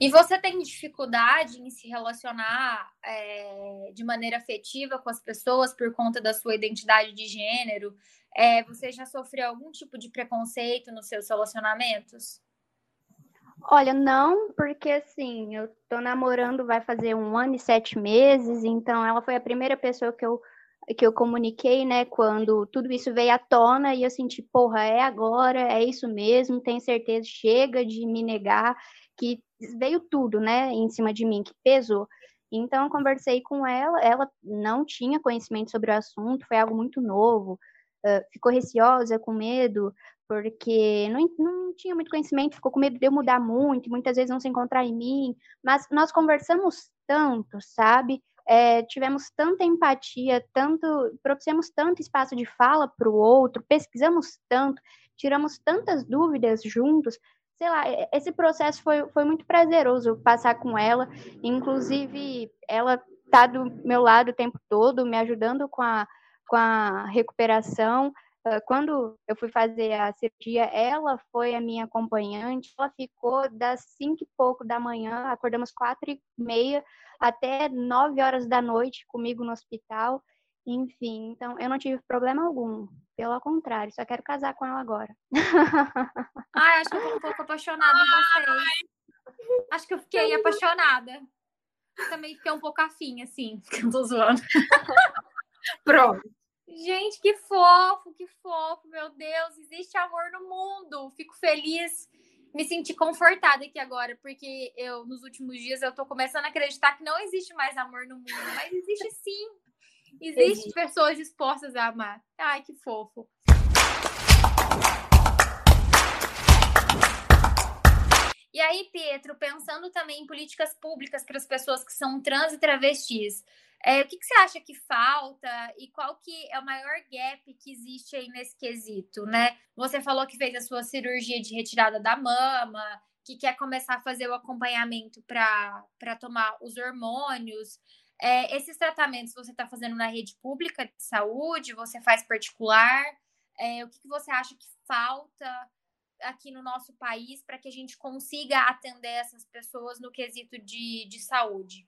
E você tem dificuldade em se relacionar é, de maneira afetiva com as pessoas por conta da sua identidade de gênero? É, você já sofreu algum tipo de preconceito nos seus relacionamentos? Olha, não, porque assim, eu tô namorando vai fazer um ano e sete meses, então ela foi a primeira pessoa que eu, que eu comuniquei, né, quando tudo isso veio à tona e eu senti, porra, é agora, é isso mesmo, tenho certeza, chega de me negar, que veio tudo, né, em cima de mim, que pesou. Então, eu conversei com ela, ela não tinha conhecimento sobre o assunto, foi algo muito novo, ficou receosa, com medo, porque não, não tinha muito conhecimento, ficou com medo de eu mudar muito, muitas vezes não se encontrar em mim, mas nós conversamos tanto, sabe? É, tivemos tanta empatia, tanto propiciamos tanto espaço de fala para o outro, pesquisamos tanto, tiramos tantas dúvidas juntos, sei lá, esse processo foi, foi muito prazeroso passar com ela. Inclusive, ela tá do meu lado o tempo todo, me ajudando com a, com a recuperação. Ah, quando eu fui fazer a cirurgia, ela foi a minha acompanhante. Ela ficou das cinco e pouco da manhã, acordamos quatro e meia, até nove horas da noite comigo no hospital. Enfim, então eu não tive problema algum. Pelo contrário, só quero casar com ela agora. (laughs) Ai, acho que eu tô um pouco apaixonada em vocês. Acho que eu fiquei apaixonada. Eu também fiquei um pouco afim, assim, (laughs) tô zoando. (laughs) Pronto. Gente, que fofo, que fofo, meu Deus, existe amor no mundo. Fico feliz, me senti confortada aqui agora, porque eu, nos últimos dias, eu tô começando a acreditar que não existe mais amor no mundo, mas existe sim. Existem pessoas dispostas a amar. Ai, que fofo. E aí, Pietro, pensando também em políticas públicas para as pessoas que são trans e travestis, é, o que, que, você acha que falta e qual que é o maior gap que existe aí nesse quesito, né? Você falou que fez a sua cirurgia de retirada da mama, que quer começar a fazer o acompanhamento para tomar os hormônios. É, esses tratamentos você está fazendo na rede pública de saúde? Você faz particular? É, o que, que você acha que falta aqui no nosso país para que a gente consiga atender essas pessoas no quesito de, de saúde?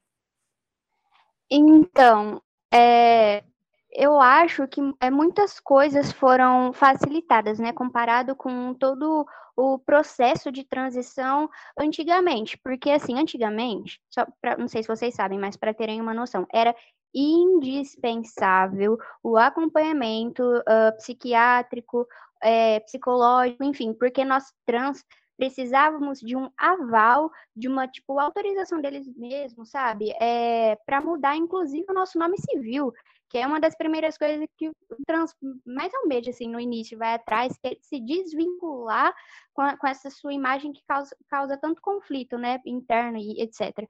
Então, é, eu acho que é, muitas coisas foram facilitadas, né, comparado com todo o processo de transição antigamente, porque assim, antigamente, só pra, não sei se vocês sabem, mas para terem uma noção, era indispensável o acompanhamento uh, psiquiátrico, é, psicológico, enfim, porque nós trans precisávamos de um aval, de uma, tipo, autorização deles mesmos, sabe? É, para mudar, inclusive, o nosso nome civil, que é uma das primeiras coisas que trans mais almeja, assim, no início, vai atrás, que é se desvincular com, a, com essa sua imagem que causa, causa tanto conflito, né, interno e etc.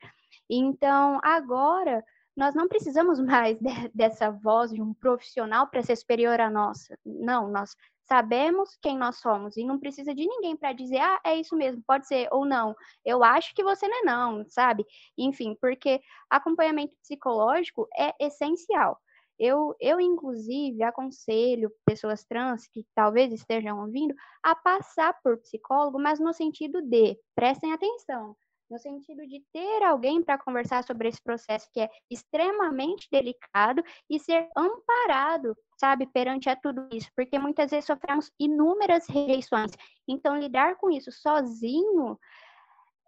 Então, agora nós não precisamos (laughs) mais de, dessa voz de um profissional para ser superior à nossa. Não, nós sabemos quem nós somos e não precisa de ninguém para dizer, ah, é isso mesmo, pode ser ou não. Eu acho que você não é não, sabe? Enfim, porque acompanhamento psicológico é essencial. Eu, eu, inclusive, aconselho pessoas trans que talvez estejam ouvindo a passar por psicólogo, mas no sentido de, prestem atenção, no sentido de ter alguém para conversar sobre esse processo que é extremamente delicado e ser amparado, sabe, perante a tudo isso, porque muitas vezes sofremos inúmeras rejeições. Então, lidar com isso sozinho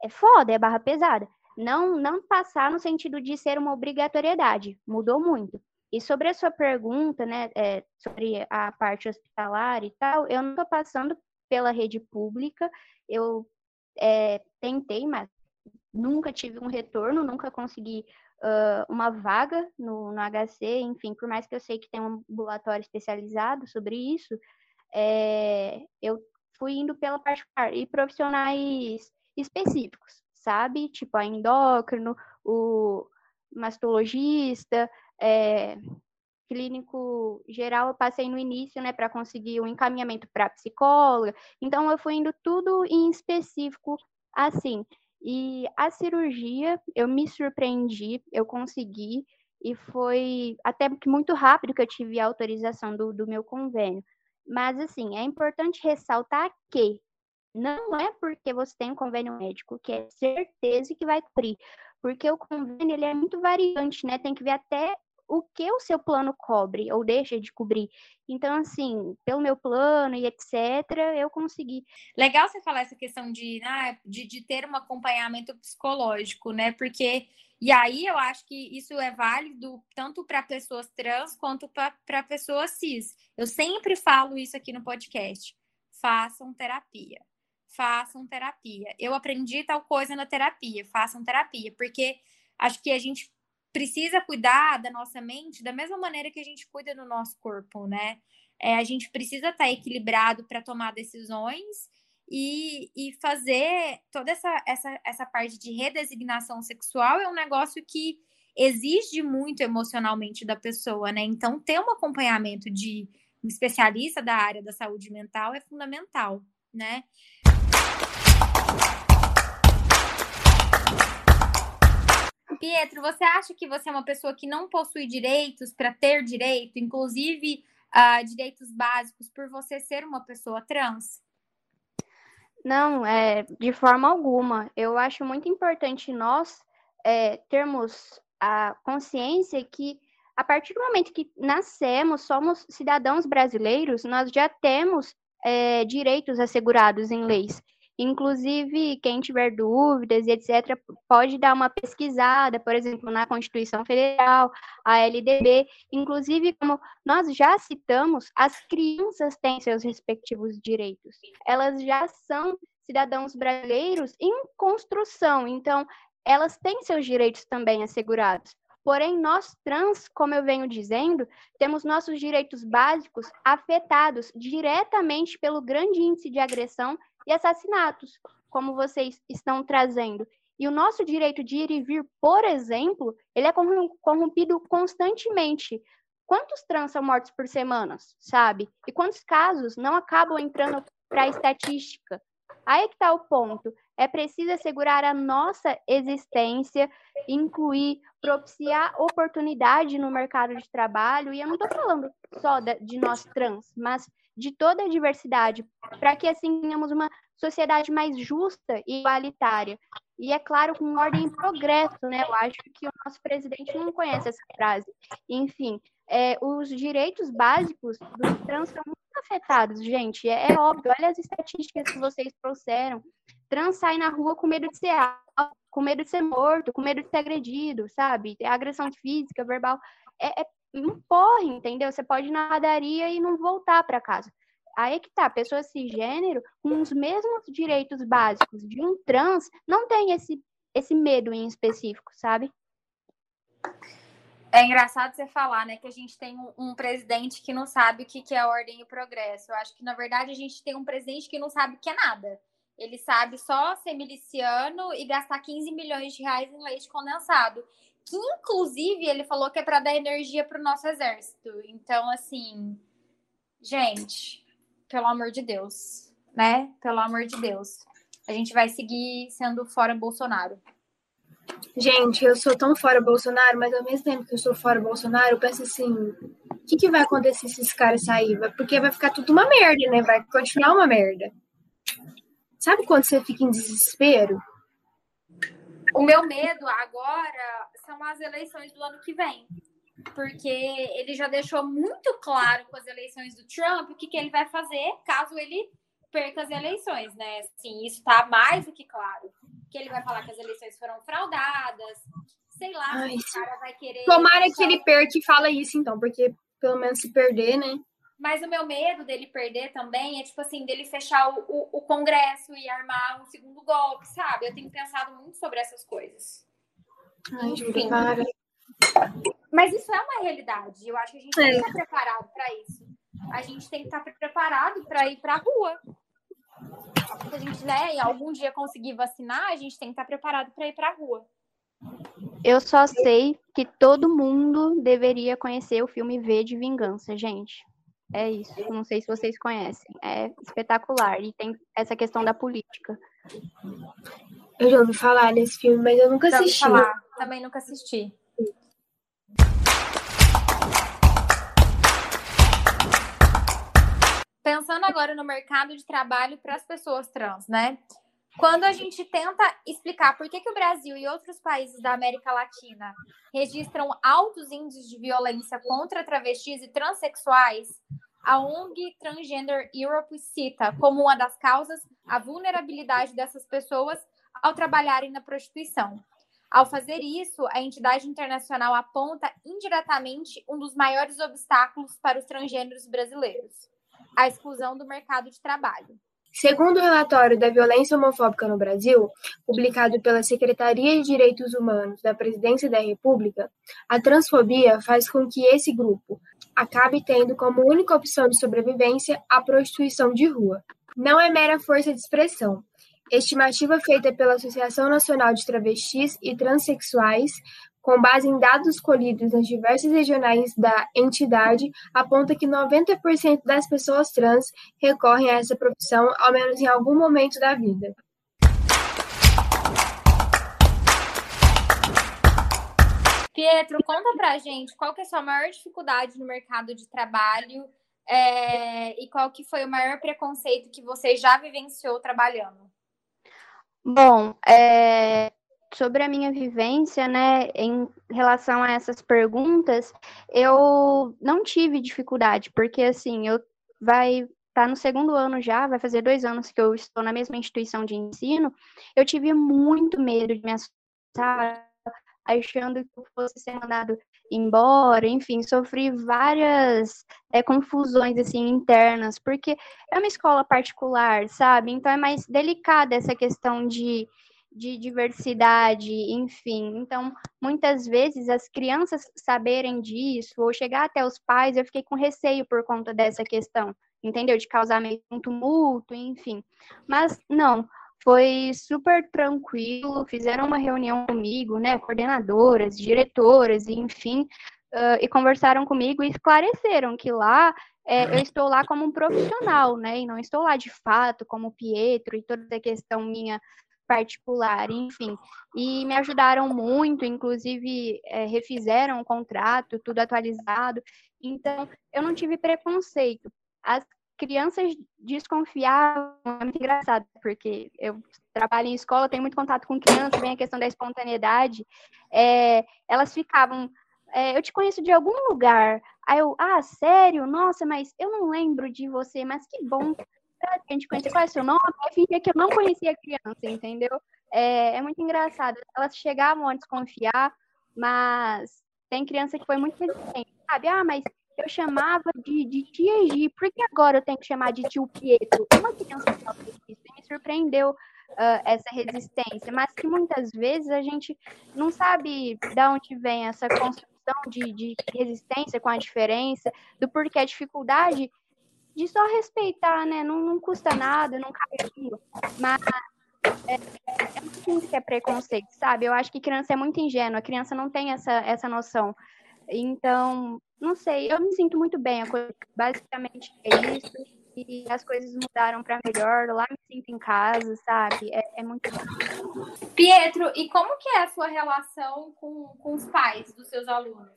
é foda, é barra pesada. Não, não passar no sentido de ser uma obrigatoriedade, mudou muito. E sobre a sua pergunta, né, é, sobre a parte hospitalar e tal, eu não estou passando pela rede pública, eu é, tentei, mas nunca tive um retorno, nunca consegui uh, uma vaga no, no HC, enfim, por mais que eu sei que tem um ambulatório especializado sobre isso, é, eu fui indo pela particular e profissionais específicos, sabe? Tipo a endócrino, o mastologista, é, clínico geral, eu passei no início, né, para conseguir o um encaminhamento para psicóloga. Então, eu fui indo tudo em específico assim. E a cirurgia, eu me surpreendi, eu consegui, e foi até muito rápido que eu tive a autorização do, do meu convênio. Mas, assim, é importante ressaltar que Não é porque você tem um convênio médico que é certeza que vai cobrir, porque o convênio ele é muito variante, né? Tem que ver até o que o seu plano cobre ou deixa de cobrir. Então, assim, pelo meu plano e etc., eu consegui. Legal você falar essa questão de, ah, de, de ter um acompanhamento psicológico, né? Porque e aí eu acho que isso é válido tanto para pessoas trans quanto para pessoas cis. Eu sempre falo isso aqui no podcast. Façam terapia. Façam terapia. Eu aprendi tal coisa na terapia. Façam terapia. Porque acho que a gente precisa cuidar da nossa mente da mesma maneira que a gente cuida do nosso corpo, né? É, a gente precisa estar equilibrado para tomar decisões e, e fazer toda essa, essa, essa parte de redesignação sexual é um negócio que exige muito emocionalmente da pessoa, né? Então, ter um acompanhamento de um especialista da área da saúde mental é fundamental, né? Pietro, você acha que você é uma pessoa que não possui direitos para ter direito, inclusive uh, direitos básicos, por você ser uma pessoa trans? Não, é, de forma alguma. Eu acho muito importante nós é, termos a consciência que, a partir do momento que nascemos, somos cidadãos brasileiros, nós já temos é, direitos assegurados em leis. Inclusive, quem tiver dúvidas e etc., pode dar uma pesquisada, por exemplo, na Constituição Federal, a LDB. Inclusive, como nós já citamos, as crianças têm seus respectivos direitos. Elas já são cidadãos brasileiros em construção, então elas têm seus direitos também assegurados. Porém, nós trans, como eu venho dizendo, temos nossos direitos básicos afetados diretamente pelo grande índice de agressão e assassinatos, como vocês estão trazendo. E o nosso direito de ir e vir, por exemplo, ele é corrompido constantemente. Quantos trans são mortos por semanas, sabe? E quantos casos não acabam entrando para a estatística? Aí que está o ponto. É preciso assegurar a nossa existência, incluir, propiciar oportunidade no mercado de trabalho. E eu não estou falando só de nós trans, mas de toda a diversidade, para que assim tenhamos uma sociedade mais justa e igualitária. E é claro, com ordem e progresso, né? Eu acho que o nosso presidente não conhece essa frase. Enfim, é, os direitos básicos dos trans são muito afetados, gente. É, é, óbvio, olha as estatísticas que vocês trouxeram. Trans sai na rua com medo de ser com medo de ser morto, com medo de ser agredido, sabe? Agressão física, verbal. É, é um porre, entendeu? Você pode ir na padaria e não voltar para casa. Aí que tá, pessoa cisgênero, com os mesmos direitos básicos de um trans, não tem esse, esse medo em específico, sabe? É engraçado você falar, né, que a gente tem um, um, presidente que não sabe o que, que é ordem e progresso. Eu acho que, na verdade, a gente tem um presidente que não sabe o que é nada. Ele sabe só ser miliciano e gastar 15 milhões de reais em leite condensado que inclusive ele falou que é para dar energia para o nosso exército. Então, assim, gente, pelo amor de Deus, né? Pelo amor de Deus. A gente vai seguir sendo fora Bolsonaro. Gente, eu sou tão fora Bolsonaro, mas ao mesmo tempo que eu sou fora Bolsonaro, eu penso assim: o que, que vai acontecer se esses caras saírem? Porque vai ficar tudo uma merda, né? Vai continuar uma merda. Sabe quando você fica em desespero? O meu medo agora são as eleições do ano que vem. Porque ele já deixou muito claro com as eleições do Trump o que, que ele vai fazer caso ele perca as eleições, né? Assim, isso tá mais do que claro. Que ele vai falar que as eleições foram fraudadas. Sei lá, Ai, o cara vai querer. Tomara que ele perca e fala isso, então, porque pelo menos se perder, né? Mas o meu medo dele perder também é, tipo assim, dele fechar o, o, o, Congresso e armar um segundo golpe, sabe? Eu tenho pensado muito sobre essas coisas. Ai, Enfim. Para. Mas isso é uma realidade. Eu acho que a gente é. tem que estar preparado para isso. A gente tem que estar preparado para ir para a rua. Se a gente, né, algum dia conseguir vacinar, a gente tem que estar preparado para ir para a rua. Eu só sei que todo mundo deveria conhecer o filme V de Vingança, gente. É isso. Não sei se vocês conhecem. É espetacular. E tem essa questão da política. Eu já ouvi falar desse filme, mas eu nunca já assisti. Falar. Também nunca assisti. Pensando agora no mercado de trabalho para as pessoas trans, né? Quando a gente tenta explicar por que, que o Brasil e outros países da América Latina registram altos índices de violência contra travestis e transexuais, a ONG Transgender Europe cita como uma das causas a vulnerabilidade dessas pessoas ao trabalharem na prostituição. Ao fazer isso, a entidade internacional aponta indiretamente um dos maiores obstáculos para os transgêneros brasileiros: a exclusão do mercado de trabalho. Segundo o relatório da violência homofóbica no Brasil, publicado pela Secretaria de Direitos Humanos da Presidência da República, a transfobia faz com que esse grupo acabe tendo como única opção de sobrevivência a prostituição de rua. Não é mera força de expressão, Estimativa feita pela Associação Nacional de Travestis e Transsexuais, com base em dados colhidos nas diversas regionais da entidade, aponta que 90% das pessoas trans recorrem a essa profissão ao menos em algum momento da vida. Pietro, conta pra gente qual que é a sua maior dificuldade no mercado de trabalho é, e qual que foi o maior preconceito que você já vivenciou trabalhando. Bom, é, sobre a minha vivência, né, em relação a essas perguntas, eu não tive dificuldade, porque assim, eu vai tá no segundo ano já, vai fazer dois anos que eu estou na mesma instituição de ensino, eu tive muito medo de me assustar, achando que eu fosse ser mandado embora, enfim, sofri várias é, confusões assim internas, porque é uma escola particular, sabe? Então é mais delicada essa questão de, de diversidade, enfim. Então, muitas vezes as crianças saberem disso ou chegar até os pais, eu fiquei com receio por conta dessa questão, entendeu? De causar meio um tumulto, enfim. Mas não, foi super tranquilo, fizeram uma reunião comigo, né, coordenadoras, diretoras, enfim, uh, e conversaram comigo e esclareceram que lá é, eu estou lá como um profissional, né, e não estou lá de fato como Pietro e toda a questão minha particular, enfim, e me ajudaram muito, inclusive é, refizeram o contrato, tudo atualizado, então eu não tive preconceito. As crianças desconfiavam, é muito engraçado, porque eu trabalho em escola, tenho muito contato com crianças, vem a questão da espontaneidade, é, elas ficavam, é, eu te conheço de algum lugar, aí eu, ah, sério? Nossa, mas eu não lembro de você, mas que bom a gente conhecer qual é seu nome, eu fingia que eu não conhecia a criança, entendeu? É, é muito engraçado, elas chegavam a desconfiar, mas tem criança que foi muito resistente, sabe? Ah, mas eu chamava de, de tia Gi, por que agora eu tenho que chamar de tio Pietro? Uma criança fala isso, me surpreendeu uh, essa resistência, mas que muitas vezes a gente não sabe de onde vem essa construção de, de resistência com a diferença, do porquê a dificuldade de só respeitar, né? Não, não custa nada, não cai aquilo. Mas é, é que é preconceito, sabe? Eu acho que criança é muito ingênua, a criança não tem essa, essa noção. Então, não sei, eu me sinto muito bem. Basicamente é isso. E as coisas mudaram para melhor. Lá me sinto em casa, sabe? É, é, muito bom. Pietro, e como que é a sua relação com, com os pais dos seus alunos?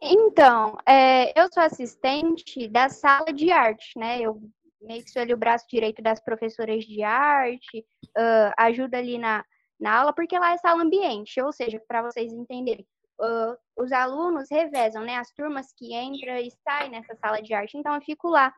Então, é, eu sou assistente da sala de arte, né? Eu meio que sou ali o braço direito das professoras de arte, uh, ajuda ali na, na aula, porque lá é sala ambiente, ou seja, para vocês entenderem, uh, os alunos revezam, né? As turmas que entram e saem nessa sala de arte. Então, eu fico lá.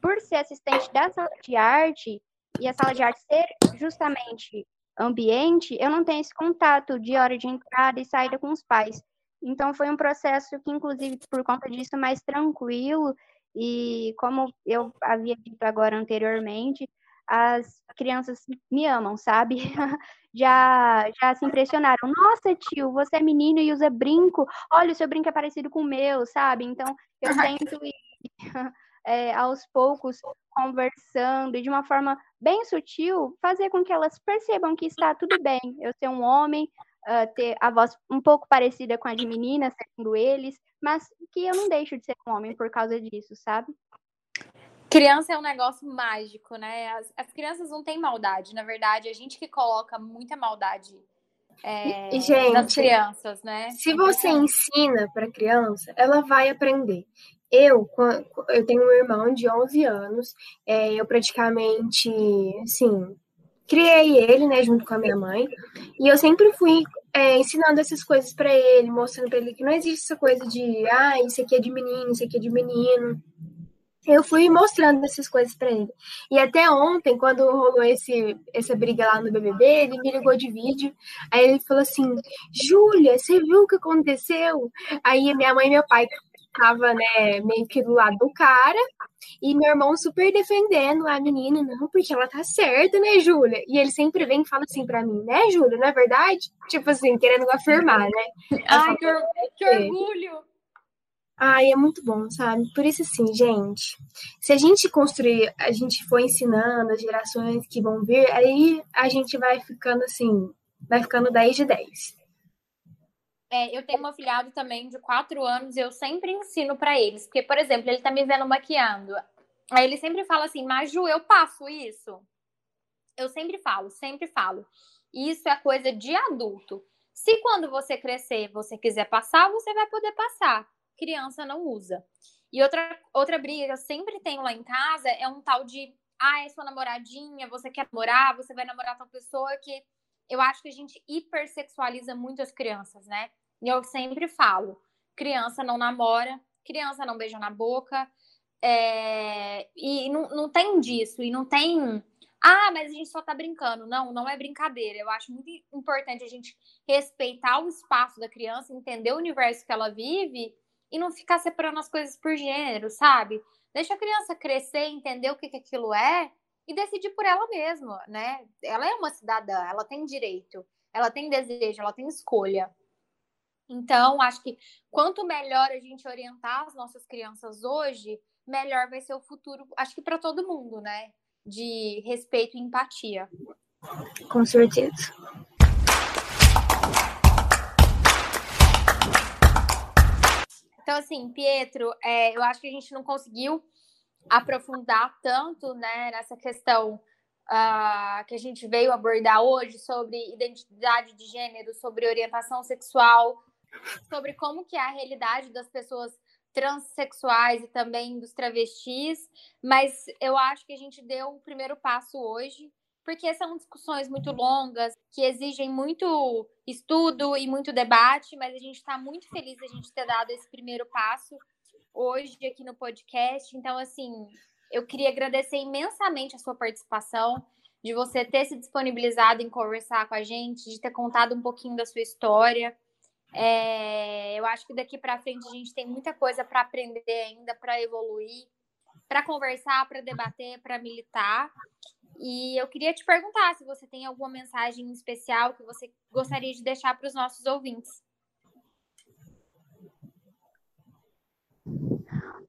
Por ser assistente da sala de arte e a sala de arte ser justamente ambiente, eu não tenho esse contato de hora de entrada e saída com os pais. Então, foi um processo que, inclusive, por conta disso, mais tranquilo. E como eu havia dito agora anteriormente, as crianças me amam, sabe? (laughs) já, já se impressionaram. Nossa, tio, você é menino e usa brinco. Olha, o seu brinco é parecido com o meu, sabe? Então, eu tento ir (laughs) é, aos poucos conversando e de uma forma bem sutil fazer com que elas percebam que está tudo bem eu ser um homem, uh, ter a voz um pouco parecida com a de menina, segundo eles, mas que eu não deixo de ser um homem por causa disso, sabe? Criança é um negócio mágico, né? As, as, crianças não têm maldade, na verdade, a gente que coloca muita maldade é, gente, nas crianças, né? Se você ensina para criança, ela vai aprender. Eu, eu tenho um irmão de 11 anos, é, eu praticamente, assim, criei ele, né, junto com a minha mãe, e eu sempre fui é, ensinando essas coisas para ele, mostrando para ele que não existe essa coisa de, ah, isso aqui é de menino, isso aqui é de menino. Eu fui mostrando essas coisas para ele. E até ontem, quando rolou esse, essa briga lá no BBB, ele me ligou de vídeo. Aí ele falou assim: Júlia, você viu o que aconteceu? Aí minha mãe e meu pai tava, né, meio que do lado do cara, e meu irmão super defendendo a menina, não, porque ela tá certa, né, Júlia? E ele sempre vem e fala assim pra mim, né, Júlia, não é verdade? Tipo assim, querendo afirmar, né? Ai, que, que orgulho! Ai, é muito bom, sabe? Por isso, assim, gente, se a gente construir, a gente for ensinando as gerações que vão vir, aí a gente vai ficando assim, vai ficando 10 de 10. É, eu tenho um afilhado também de quatro anos e eu sempre ensino para eles. Porque, por exemplo, ele tá me vendo maquiando. Aí ele sempre fala assim, Maju, eu passo isso? Eu sempre falo, sempre falo. Isso é coisa de adulto. Se quando você crescer, você quiser passar, você vai poder passar. Criança não usa. E outra, outra briga que eu sempre tenho lá em casa é um tal de, ah, é sua namoradinha, você quer namorar, você vai namorar com uma pessoa que eu acho que a gente hipersexualiza muito as crianças, né? E eu sempre falo: criança não namora, criança não beija na boca. É... E não, não tem disso, e não tem. Ah, mas a gente só tá brincando. Não, não é brincadeira. Eu acho muito importante a gente respeitar o espaço da criança, entender o universo que ela vive e não ficar separando as coisas por gênero, sabe? Deixa a criança crescer, entender o que, que aquilo é e decidir por ela mesma, né? Ela é uma cidadã, ela tem direito, ela tem desejo, ela tem escolha. Então, acho que quanto melhor a gente orientar as nossas crianças hoje, melhor vai ser o futuro, acho que para todo mundo, né? De respeito e empatia. Com certeza. Então, assim, Pietro, é, eu acho que a gente não conseguiu aprofundar tanto né, nessa questão uh, que a gente veio abordar hoje sobre identidade de gênero, sobre orientação sexual, sobre como que é a realidade das pessoas transexuais e também dos travestis, mas eu acho que a gente deu o primeiro passo hoje, porque são discussões muito longas, que exigem muito estudo e muito debate, mas a gente está muito feliz de a gente ter dado esse primeiro passo hoje aqui no podcast. Então, assim, eu queria agradecer imensamente a sua participação, de você ter se disponibilizado em conversar com a gente, de ter contado um pouquinho da sua história. É, eu acho que daqui para frente a gente tem muita coisa para aprender ainda, para evoluir, para conversar, para debater, para militar. E eu queria te perguntar se você tem alguma mensagem especial que você gostaria de deixar para os nossos ouvintes.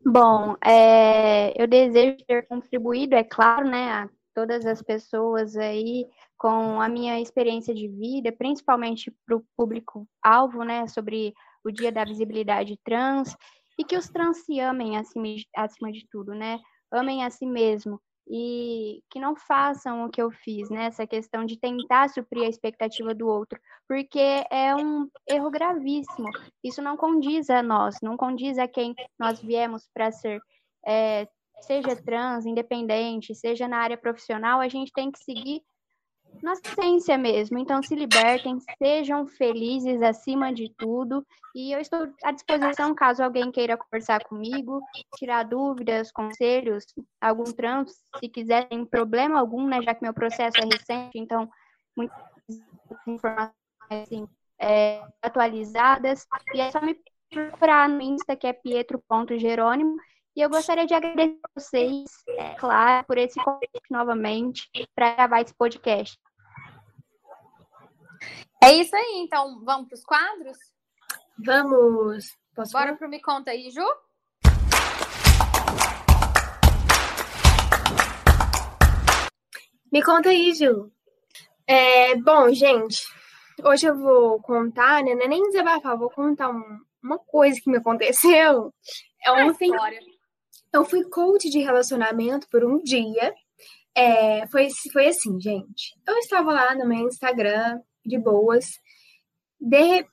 Bom, é, eu desejo ter contribuído, é claro, né, a todas as pessoas aí com a minha experiência de vida, principalmente para o público-alvo, né, sobre o Dia da Visibilidade Trans, e que os trans se amem acima de, acima de tudo, né, amem a si mesmo, e que não façam o que eu fiz, né, essa questão de tentar suprir a expectativa do outro, porque é um erro gravíssimo, isso não condiz a nós, não condiz a quem nós viemos para ser, é, seja trans, independente, seja na área profissional, a gente tem que seguir na essência mesmo. Então, se libertem, sejam felizes acima de tudo. E eu estou à disposição caso alguém queira conversar comigo, tirar dúvidas, conselhos, algum trans, se quiser, sem problema algum, né? Já que meu processo é recente, então, muitas informações assim, é, atualizadas. E é só me procurar no Insta, que é pietro.jerônimo. E eu gostaria de agradecer a vocês, é claro, por esse convite novamente para gravar esse podcast. É isso aí, então vamos para os quadros? Vamos. Posso Bora para o Me Conta aí, Ju? Me conta aí, Ju. É, bom, gente, hoje eu vou contar, né? Não é nem desabafar, vou contar um, uma coisa que me aconteceu. É ontem. Eu fui coach de relacionamento por um dia. É, foi, foi assim, gente. Eu estava lá no meu Instagram, de boas. De,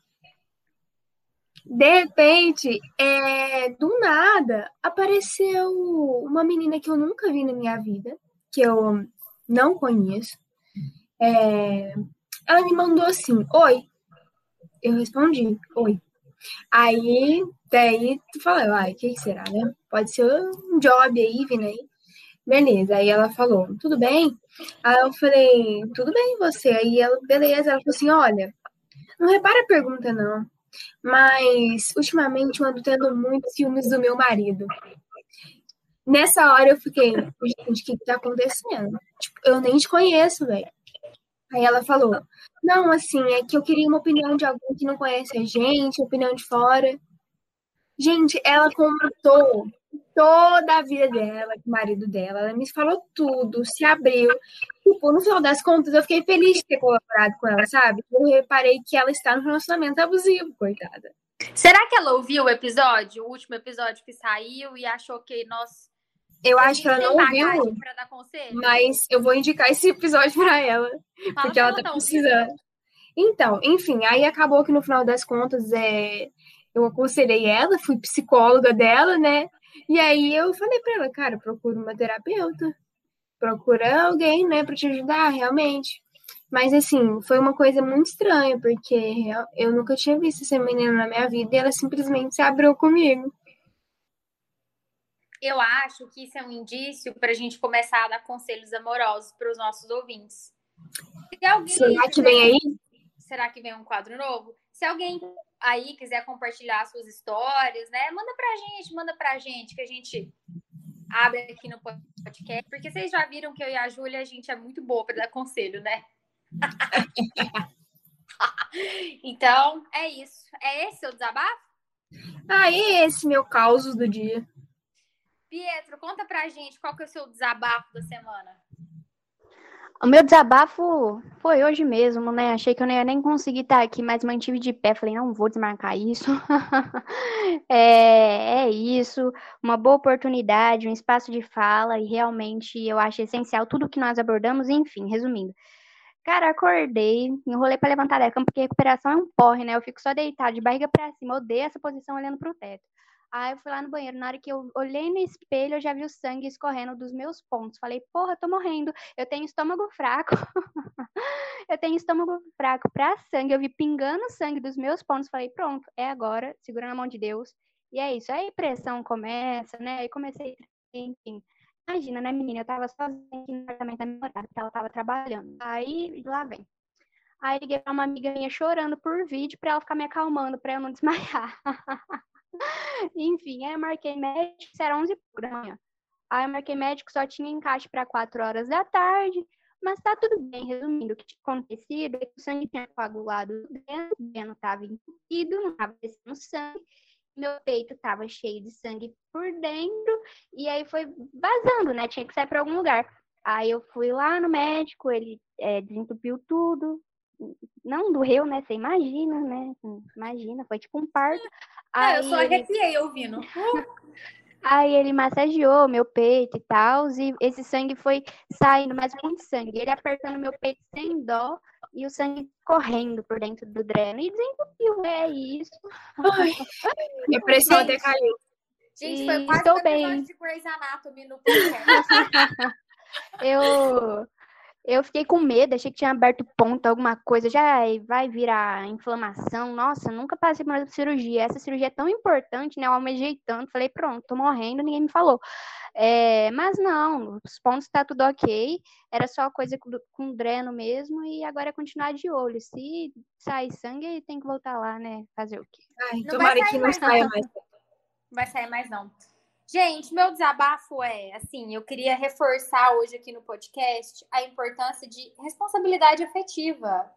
De repente, é, do nada, apareceu uma menina que eu nunca vi na minha vida, que eu não conheço. É, ela me mandou assim, oi. Eu respondi, oi. Aí, daí, tu falou, ai, o que será, né? Pode ser um job aí, vindo aí. Beleza, aí ela falou, tudo bem? Aí eu falei, tudo bem você? Aí ela, beleza, ela falou assim, olha, não repara a pergunta não, mas ultimamente eu ando tendo muitos ciúmes do meu marido. Nessa hora eu fiquei, gente, o que, que tá acontecendo? Tipo, eu nem te conheço, velho. Aí ela falou, não, assim, é que eu queria uma opinião de alguém que não conhece a gente, opinião de fora. Gente, ela contou toda a vida dela, o marido dela, ela me falou tudo, se abriu. Tipo, no final das contas, eu fiquei feliz de ter colaborado com ela, sabe? Eu reparei que ela está no relacionamento abusivo, coitada. Será que ela ouviu o episódio, o último episódio que saiu, e achou que nós. Eu acho que ela não ouviu, mas eu vou indicar esse episódio para ela, Fala porque ela, ela tá precisando. Então, enfim, aí acabou que no final das contas é, eu aconselhei ela, fui psicóloga dela, né? E aí eu falei para ela, cara, procura uma terapeuta, procura alguém, né, para te ajudar, realmente. Mas assim, foi uma coisa muito estranha, porque eu nunca tinha visto essa menina na minha vida e ela simplesmente se abriu comigo. Eu acho que isso é um indício para a gente começar a dar conselhos amorosos para os nossos ouvintes. Será que vem aí? Será que vem um quadro novo? Se alguém aí quiser compartilhar suas histórias, né? Manda pra gente, manda pra gente, que a gente abre aqui no podcast, porque vocês já viram que eu e a Júlia, a gente é muito boa para dar conselho, né? (laughs) então, é isso. É esse o desabafo? Ah, é esse meu caos do dia. Pietro, conta pra gente qual que é o seu desabafo da semana. O meu desabafo foi hoje mesmo, né? Achei que eu não ia nem conseguir estar aqui, mas mantive de pé. Falei, não vou desmarcar isso. (laughs) é, é isso, uma boa oportunidade, um espaço de fala, e realmente eu acho essencial tudo que nós abordamos. Enfim, resumindo. Cara, acordei, enrolei para levantar da cama, porque recuperação é um porre, né? Eu fico só deitado, de barriga para cima, odeio essa posição olhando pro teto. Aí eu fui lá no banheiro. Na hora que eu olhei no espelho, eu já vi o sangue escorrendo dos meus pontos. Falei, porra, tô morrendo. Eu tenho estômago (laughs) fraco. eu tenho estômago fraco pra sangue. Eu vi pingando sangue dos meus pontos. Falei, pronto, é agora. Segura na mão de Deus. E é isso. Aí a pressão começa, né? Aí comecei, enfim. Imagina, né, menina? Eu tava sozinha no apartamento da minha namorada, porque ela tava trabalhando. Aí, lá vem. Aí liguei pra uma amiga minha chorando por vídeo pra ela ficar me acalmando, pra eu não desmaiar. (laughs) Enfim, aí eu marquei médico, era 11 da manhã. Aí eu marquei médico, só tinha encaixe para 4 horas da tarde, mas tá tudo bem. Resumindo, o que tinha acontecido é que o sangue tinha coagulado dentro, o dreno estava entupido, não estava descendo sangue, meu peito estava cheio de sangue por dentro, e aí foi vazando, né? Tinha que sair para algum lugar. Aí eu fui lá no médico, ele é, desentupiu tudo, não doeu, né? Você imagina, né? Imagina, foi tipo um parto. Aí é, eu só arrepiei ele... ouvindo. (laughs) Aí ele massageou meu peito e tal, e esse sangue foi saindo, mas muito sangue. Ele apertando meu peito sem dó e o sangue correndo por dentro do dreno. E desentupiu, é isso. Ai, (laughs) minha pressão até caiu. Gente, foi quase Estou bem. de Grey's Anatomy no podcast. (laughs) eu eu fiquei com medo, achei que tinha aberto ponta, alguma coisa, já vai virar inflamação. Nossa, nunca passei por uma cirurgia. Essa cirurgia é tão importante, né? Eu almejei tanto, falei, pronto, tô morrendo, ninguém me falou. É, mas não, os pontos tá tudo ok, era só coisa com, com dreno mesmo, e agora é continuar de olho. Se sair sangue, tem que voltar lá, né? Fazer o quê? Ai, tomara que não saia mais. Não vai sair mais, não. Gente, meu desabafo é, assim, eu queria reforçar hoje aqui no podcast a importância de responsabilidade afetiva.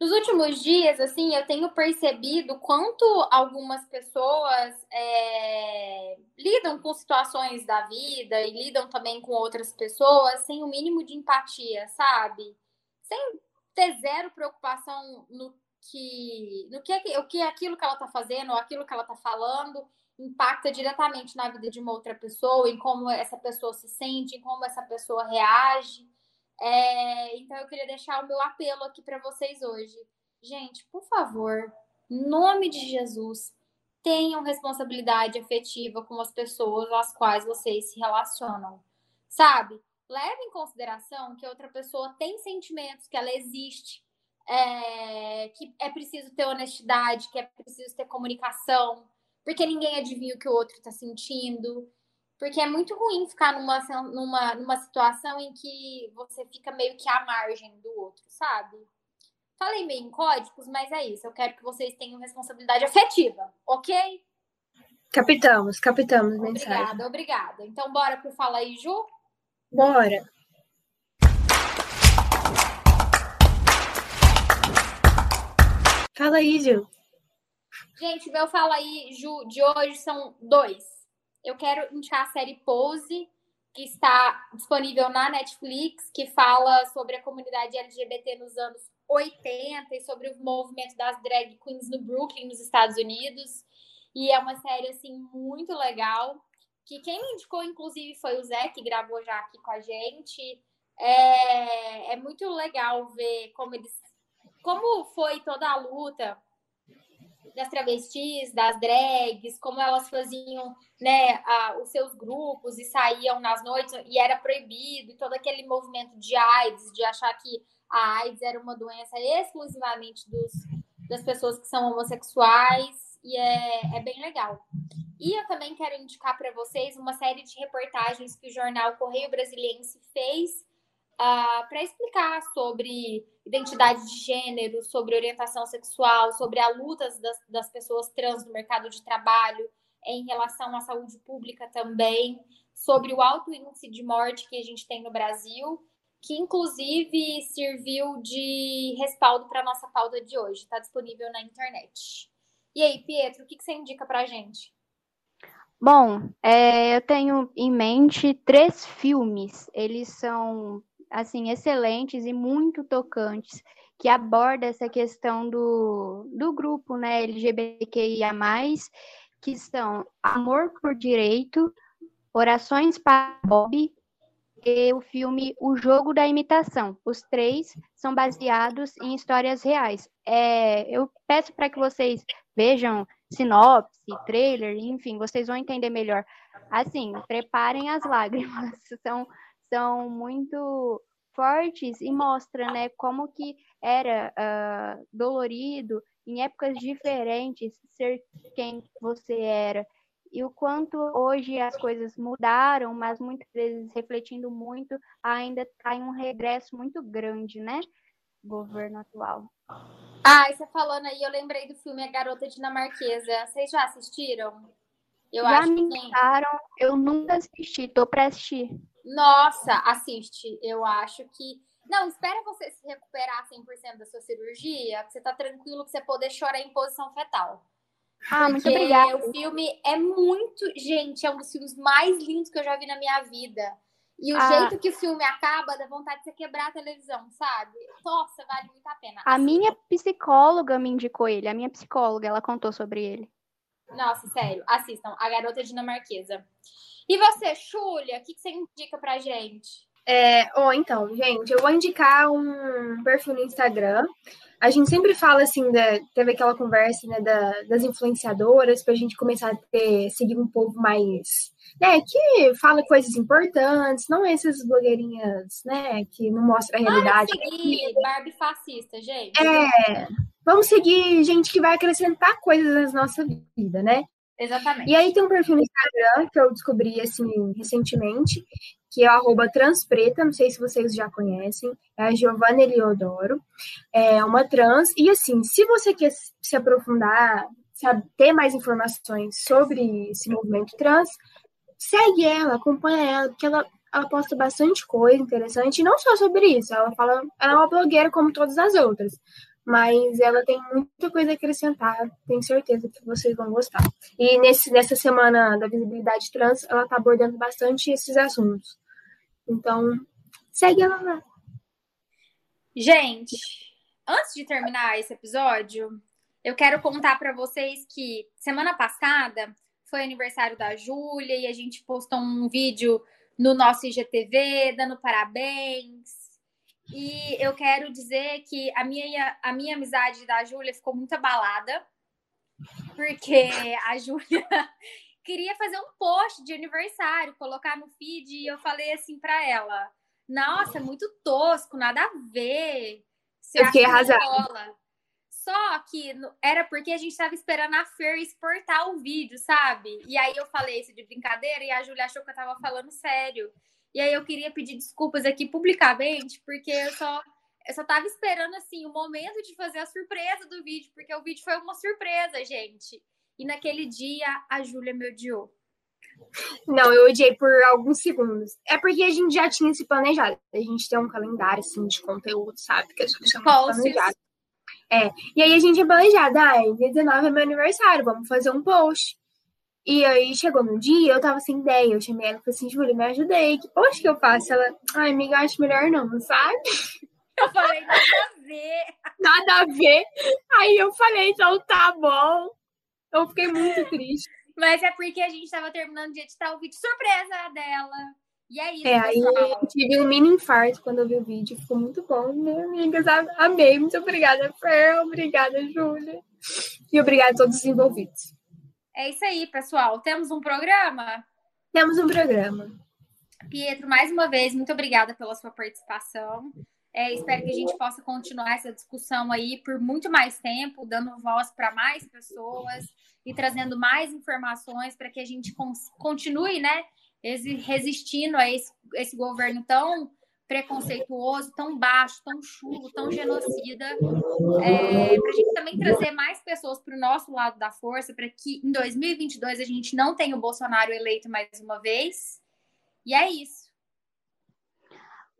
Nos últimos dias, assim, eu tenho percebido quanto algumas pessoas é, lidam com situações da vida e lidam também com outras pessoas sem o mínimo de empatia, sabe? Sem ter zero preocupação no que, no que, o que é aquilo que ela tá fazendo, ou aquilo que ela tá falando impacta diretamente na vida de uma outra pessoa, em como essa pessoa se sente, em como essa pessoa reage. É, então eu queria deixar o meu apelo aqui para vocês hoje. Gente, por favor, em nome de Jesus, tenham responsabilidade afetiva com as pessoas às quais vocês se relacionam, sabe? Leve em consideração que outra pessoa tem sentimentos, que ela existe, é, que é preciso ter honestidade, que é preciso ter comunicação, porque ninguém adivinha o que o outro está sentindo. Porque é muito ruim ficar numa, numa, numa situação em que você fica meio que à margem do outro, sabe? Falei meio em códigos, mas é isso. Eu quero que vocês tenham responsabilidade afetiva, ok? Capitamos, capitamos mensagem. Obrigada, obrigada. Então, bora pro Fala aí, Ju? Bora. Fala aí, Ju. Gente, meu Fala aí, Ju, de hoje são dois. Eu quero indicar a série Pose, que está disponível na Netflix, que fala sobre a comunidade LGBT nos anos 80 e sobre o movimento das drag queens no Brooklyn, nos Estados Unidos. E é uma série, assim, muito legal. Que quem me indicou, inclusive, foi o Zé, que gravou já aqui com a gente. É, é muito legal ver como eles. Como foi toda a luta das travestis, das drags, como elas faziam né, a, os seus grupos e saíam nas noites e era proibido, e todo aquele movimento de AIDS, de achar que a AIDS era uma doença exclusivamente dos, das pessoas que são homossexuais, e é, é bem legal. E eu também quero indicar para vocês uma série de reportagens que o jornal Correio Brasiliense fez uh, ah, para explicar sobre identidade de gênero, sobre orientação sexual, sobre a luta das, das pessoas trans no mercado de trabalho, em relação à saúde pública também, sobre o alto índice de morte que a gente tem no Brasil que inclusive serviu de respaldo para a nossa pauta de hoje. Está disponível na internet. E aí, Pietro, o que, que você indica para a gente? Bom, é, eu tenho em mente três filmes. Eles são assim excelentes e muito tocantes, que abordam essa questão do, do grupo, né, LGBTQIA+, que são Amor por Direito, Orações para Bob e o filme O Jogo da Imitação. Os três são baseados em histórias reais. É, eu peço para que vocês vejam sinopse, trailer, enfim, vocês vão entender melhor. Assim, preparem as lágrimas, (laughs) são, são muito fortes e mostra, né, como que era uh, dolorido em épocas diferentes ser quem você era e o quanto hoje as coisas mudaram, mas muitas vezes refletindo muito, ainda está em um regresso muito grande, né? Governo atual. Ah, você falando aí, eu lembrei do filme A Garota Dinamarquesa. Vocês já assistiram? Eu já acho me que... eu nunca assisti, tô pra assistir. Nossa, assiste. Eu acho que. Não, espera você se recuperar 100% da sua cirurgia, que você tá tranquilo, que você poder chorar em posição fetal. Ah, muito obrigada. O filme é muito. Gente, é um dos filmes mais lindos que eu já vi na minha vida. E o ah. jeito que o filme acaba, dá vontade de você quebrar a televisão, sabe? Nossa, vale muito a pena. A minha psicóloga me indicou ele. A minha psicóloga, ela contou sobre ele. Nossa, sério. Assistam. A Garota Dinamarquesa. E você, Xulia, o que, que você indica pra gente? É, oh, então, gente, eu vou indicar um perfil no Instagram a gente sempre fala assim, da, teve aquela conversa né, da, das influenciadoras para a gente começar a ter, seguir um povo mais, né, que fala coisas importantes, não essas blogueirinhas, né, que não mostram a realidade. Vamos seguir Barbie fascista, gente. É, vamos seguir gente que vai acrescentar coisas na nossa vida, né? Exatamente. E aí tem um perfil no Instagram que eu descobri assim recentemente, que é arroba transpreta, não sei se vocês já conhecem, é a Giovanna Eliodoro, é uma trans, e assim, se você quer se aprofundar, sabe, ter mais informações sobre esse movimento trans, segue ela, acompanha ela, porque ela, ela posta bastante coisa interessante, não só sobre isso, ela fala, ela é uma blogueira como todas as outras, mas ela tem muita coisa a acrescentar, tenho certeza que vocês vão gostar. E nesse, nessa semana da visibilidade trans, ela está abordando bastante esses assuntos. Então, segue ela lá. Gente, antes de terminar esse episódio, eu quero contar para vocês que semana passada foi aniversário da Júlia e a gente postou um vídeo no nosso IGTV dando parabéns. E eu quero dizer que a minha, a minha amizade da Júlia ficou muito abalada porque a Júlia (laughs) queria fazer um post de aniversário, colocar no feed, e eu falei assim para ela: Nossa, é muito tosco, nada a ver. Você eu fiquei arrasada. Só que era porque a gente estava esperando a Fer exportar o vídeo, sabe? E aí eu falei isso de brincadeira e a Júlia achou que eu tava falando sério. E aí eu queria pedir desculpas aqui publicamente, porque eu só eu só tava esperando assim o momento de fazer a surpresa do vídeo, porque o vídeo foi uma surpresa, gente. E naquele dia a Júlia me odiou. Não, eu odiei por alguns segundos. É porque a gente já tinha se planejado. A gente tem um calendário assim de conteúdo, sabe? Que a gente chama planejado. É. E aí a gente tinha planejado, ah, dia 19 é meu aniversário, vamos fazer um post. E aí chegou no dia, eu tava sem ideia. Eu chamei ela e falei assim, Júlia, me ajudei. Que post que eu faço? Ela, ai, amiga, acho melhor não, sabe? Eu falei, nada a ver. Nada a ver. Aí eu falei, então tá bom. Eu fiquei muito triste. Mas é porque a gente tava terminando de editar o vídeo surpresa dela. E é isso, é, aí eu tive um mini infarto quando eu vi o vídeo. Ficou muito bom, né, amigas? Amei. Muito obrigada, Fer. Obrigada, Júlia. E obrigada a todos os envolvidos. É isso aí, pessoal. Temos um programa? Temos um programa. Pietro, mais uma vez, muito obrigada pela sua participação. É, espero que a gente possa continuar essa discussão aí por muito mais tempo, dando voz para mais pessoas e trazendo mais informações para que a gente continue, né, resistindo a esse, esse governo tão preconceituoso, tão baixo, tão chulo, tão genocida, é, para a gente também trazer mais pessoas para o nosso lado da força, para que em 2022 a gente não tenha o Bolsonaro eleito mais uma vez. E é isso.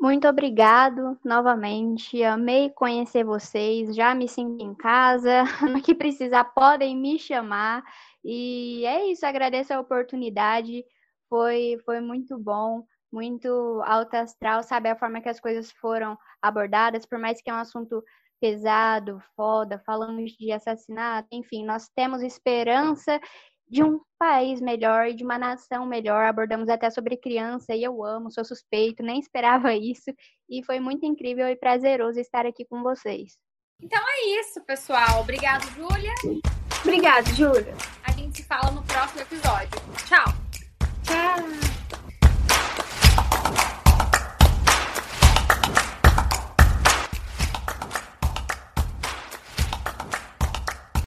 Muito obrigado novamente. Amei conhecer vocês. Já me sinto em casa. (laughs) No que precisar, podem me chamar. E é isso. Agradeço a oportunidade. Foi, foi muito bom, muito alto astral, sabe? A forma que as coisas foram abordadas, por mais que é um assunto pesado, foda, falamos de assassinato, enfim, nós temos esperança de um país melhor e de uma nação melhor. Abordamos até sobre criança e eu amo, sou suspeito, nem esperava (laughs) isso e foi muito incrível e prazeroso estar aqui com vocês. Então é isso, pessoal. Obrigado, Júlia. Obrigada, Júlia. A gente se fala no próximo episódio. Tchau. Tchau.